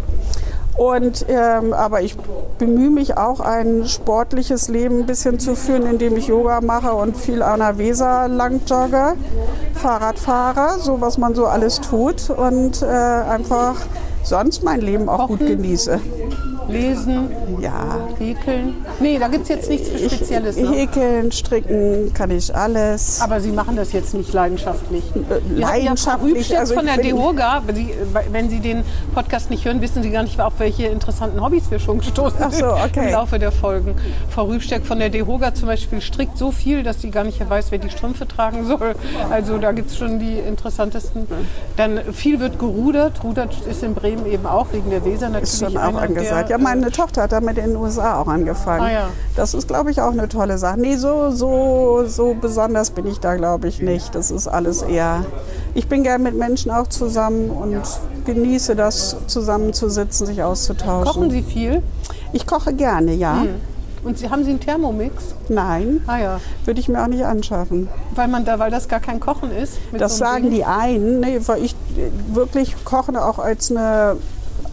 Und, ähm, aber ich bemühe mich auch, ein sportliches Leben ein bisschen zu führen, indem ich Yoga mache und viel an der Weser lang jogge, Fahrrad fahre, so was man so alles tut und äh, einfach sonst mein Leben auch gut genieße. Lesen, Ja, häkeln? Nee, da gibt es jetzt nichts Spezielles. Ne? häkeln, stricken kann ich alles. Aber Sie machen das jetzt nicht leidenschaftlich. Ja Frau leidenschaftlich, Rübstedt also von der DEHOGA. Wenn Sie den Podcast nicht hören, wissen Sie gar nicht, auf welche interessanten Hobbys wir schon gestoßen Ach so, sind okay. im Laufe der Folgen. Frau Rübstedt von der DEHOGA zum Beispiel strickt so viel, dass sie gar nicht weiß, wer die Strümpfe tragen soll. Also da gibt es schon die interessantesten. Dann viel wird gerudert. Rudert ist in Bremen eben auch wegen der Weser natürlich. ist schon auch angesagt. Ja, meine Tochter hat damit in den USA auch angefangen. Ah, ja. Das ist, glaube ich, auch eine tolle Sache. Nee, so, so, so besonders bin ich da, glaube ich, nicht. Das ist alles eher. Ich bin gern mit Menschen auch zusammen und genieße das, zusammenzusitzen, sich auszutauschen. Kochen Sie viel? Ich koche gerne, ja. Und Sie, haben Sie einen Thermomix? Nein, Ah ja, würde ich mir auch nicht anschaffen. weil, man da, weil das gar kein Kochen ist. Das so sagen Ding. die einen, nee, weil ich äh, wirklich Kochen auch als eine,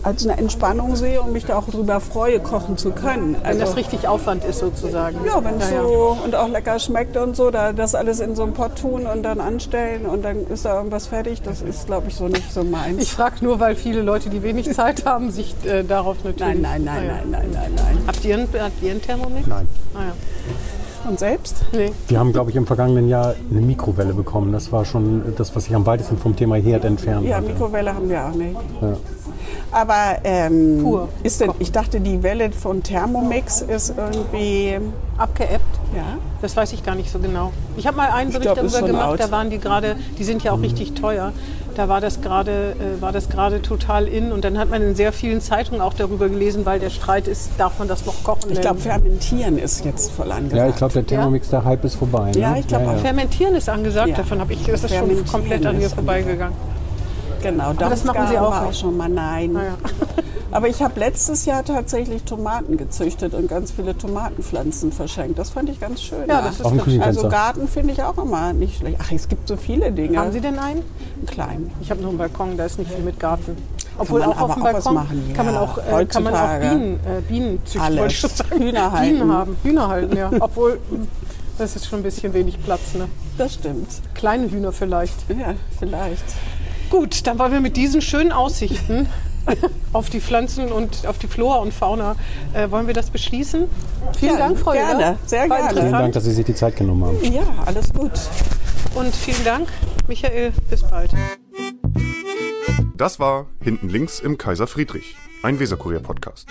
als eine Entspannung sehe und mich da auch drüber freue, kochen zu können. Wenn das Also- richtig Aufwand ist sozusagen. Ja, wenn es Ja, ja. so und auch lecker schmeckt und so, da das alles in so einen Pott tun und dann anstellen und dann ist da irgendwas fertig, das ist, glaube ich, so nicht so meins. Ich frage nur, weil viele Leute, die wenig [LAUGHS] Zeit haben, sich äh, darauf natürlich. nein, nein, nein, Ah, ja. nein, nein, nein, nein. Habt ihr einen, habt ihr einen Thermomix? Nein. Ah, ja. Und selbst? Nee. Wir haben, glaube ich, im vergangenen Jahr eine Mikrowelle bekommen. Das war schon das, was sich am weitesten vom Thema Herd entfernt Ja, hatte. Mikrowelle haben wir auch nicht. Ja. Aber ähm, Pur. ist denn, ich dachte, die Welle von Thermomix ist irgendwie abgeebbt. Ja. Das weiß ich gar nicht so genau. Ich habe mal einen Bericht glaub, darüber gemacht, out. da waren die gerade, die sind ja auch richtig teuer. Da war das gerade, äh, war das gerade total in und dann hat man in sehr vielen Zeitungen auch darüber gelesen, weil der Streit ist, darf man das noch kochen? Ich glaube? Fermentieren ist jetzt voll angesagt. Ja, ich glaube, der Thermomix, der Hype ist vorbei. Ne? Ja, ich glaub auch. Fermentieren ist angesagt, Ja. davon habe ich, das ist schon komplett an mir vorbeigegangen. Genau, das machen Sie auch nicht? schon mal nein. Naja. [LAUGHS] Aber ich habe letztes Jahr tatsächlich Tomaten gezüchtet und ganz viele Tomatenpflanzen verschenkt. Das fand ich ganz schön. Ja, das ist. Küchenfenster. also Garten finde ich auch immer nicht schlecht. Ach, es gibt so viele Dinge. Haben Sie denn einen? einen kleinen? Ich habe nur einen Balkon, da ist nicht viel mit Garten. Obwohl man auch auf aber dem Balkon machen, kann, man auch, äh, kann man auch. Bienen, äh, Bienen züchten, Alles. wollte ich schon sagen. Hühner halten. Bienen haben, Hühner halten, ja. Obwohl, das ist schon ein bisschen wenig Platz. Ne? Das stimmt. Kleine Hühner vielleicht. Ja, vielleicht. Gut, dann wollen wir mit diesen schönen Aussichten [LAUGHS] auf die Pflanzen und auf die Flora und Fauna, äh, wollen wir das beschließen. Vielen Ja, Dank, Frau gerne, Jüller. sehr War gerne. Vielen. Dank, dass Sie sich die Zeit genommen haben. Ja, alles gut. Und vielen Dank, Michael. Bis bald. Das war Hinten links im Kaiser Friedrich, ein Weserkurier-Podcast.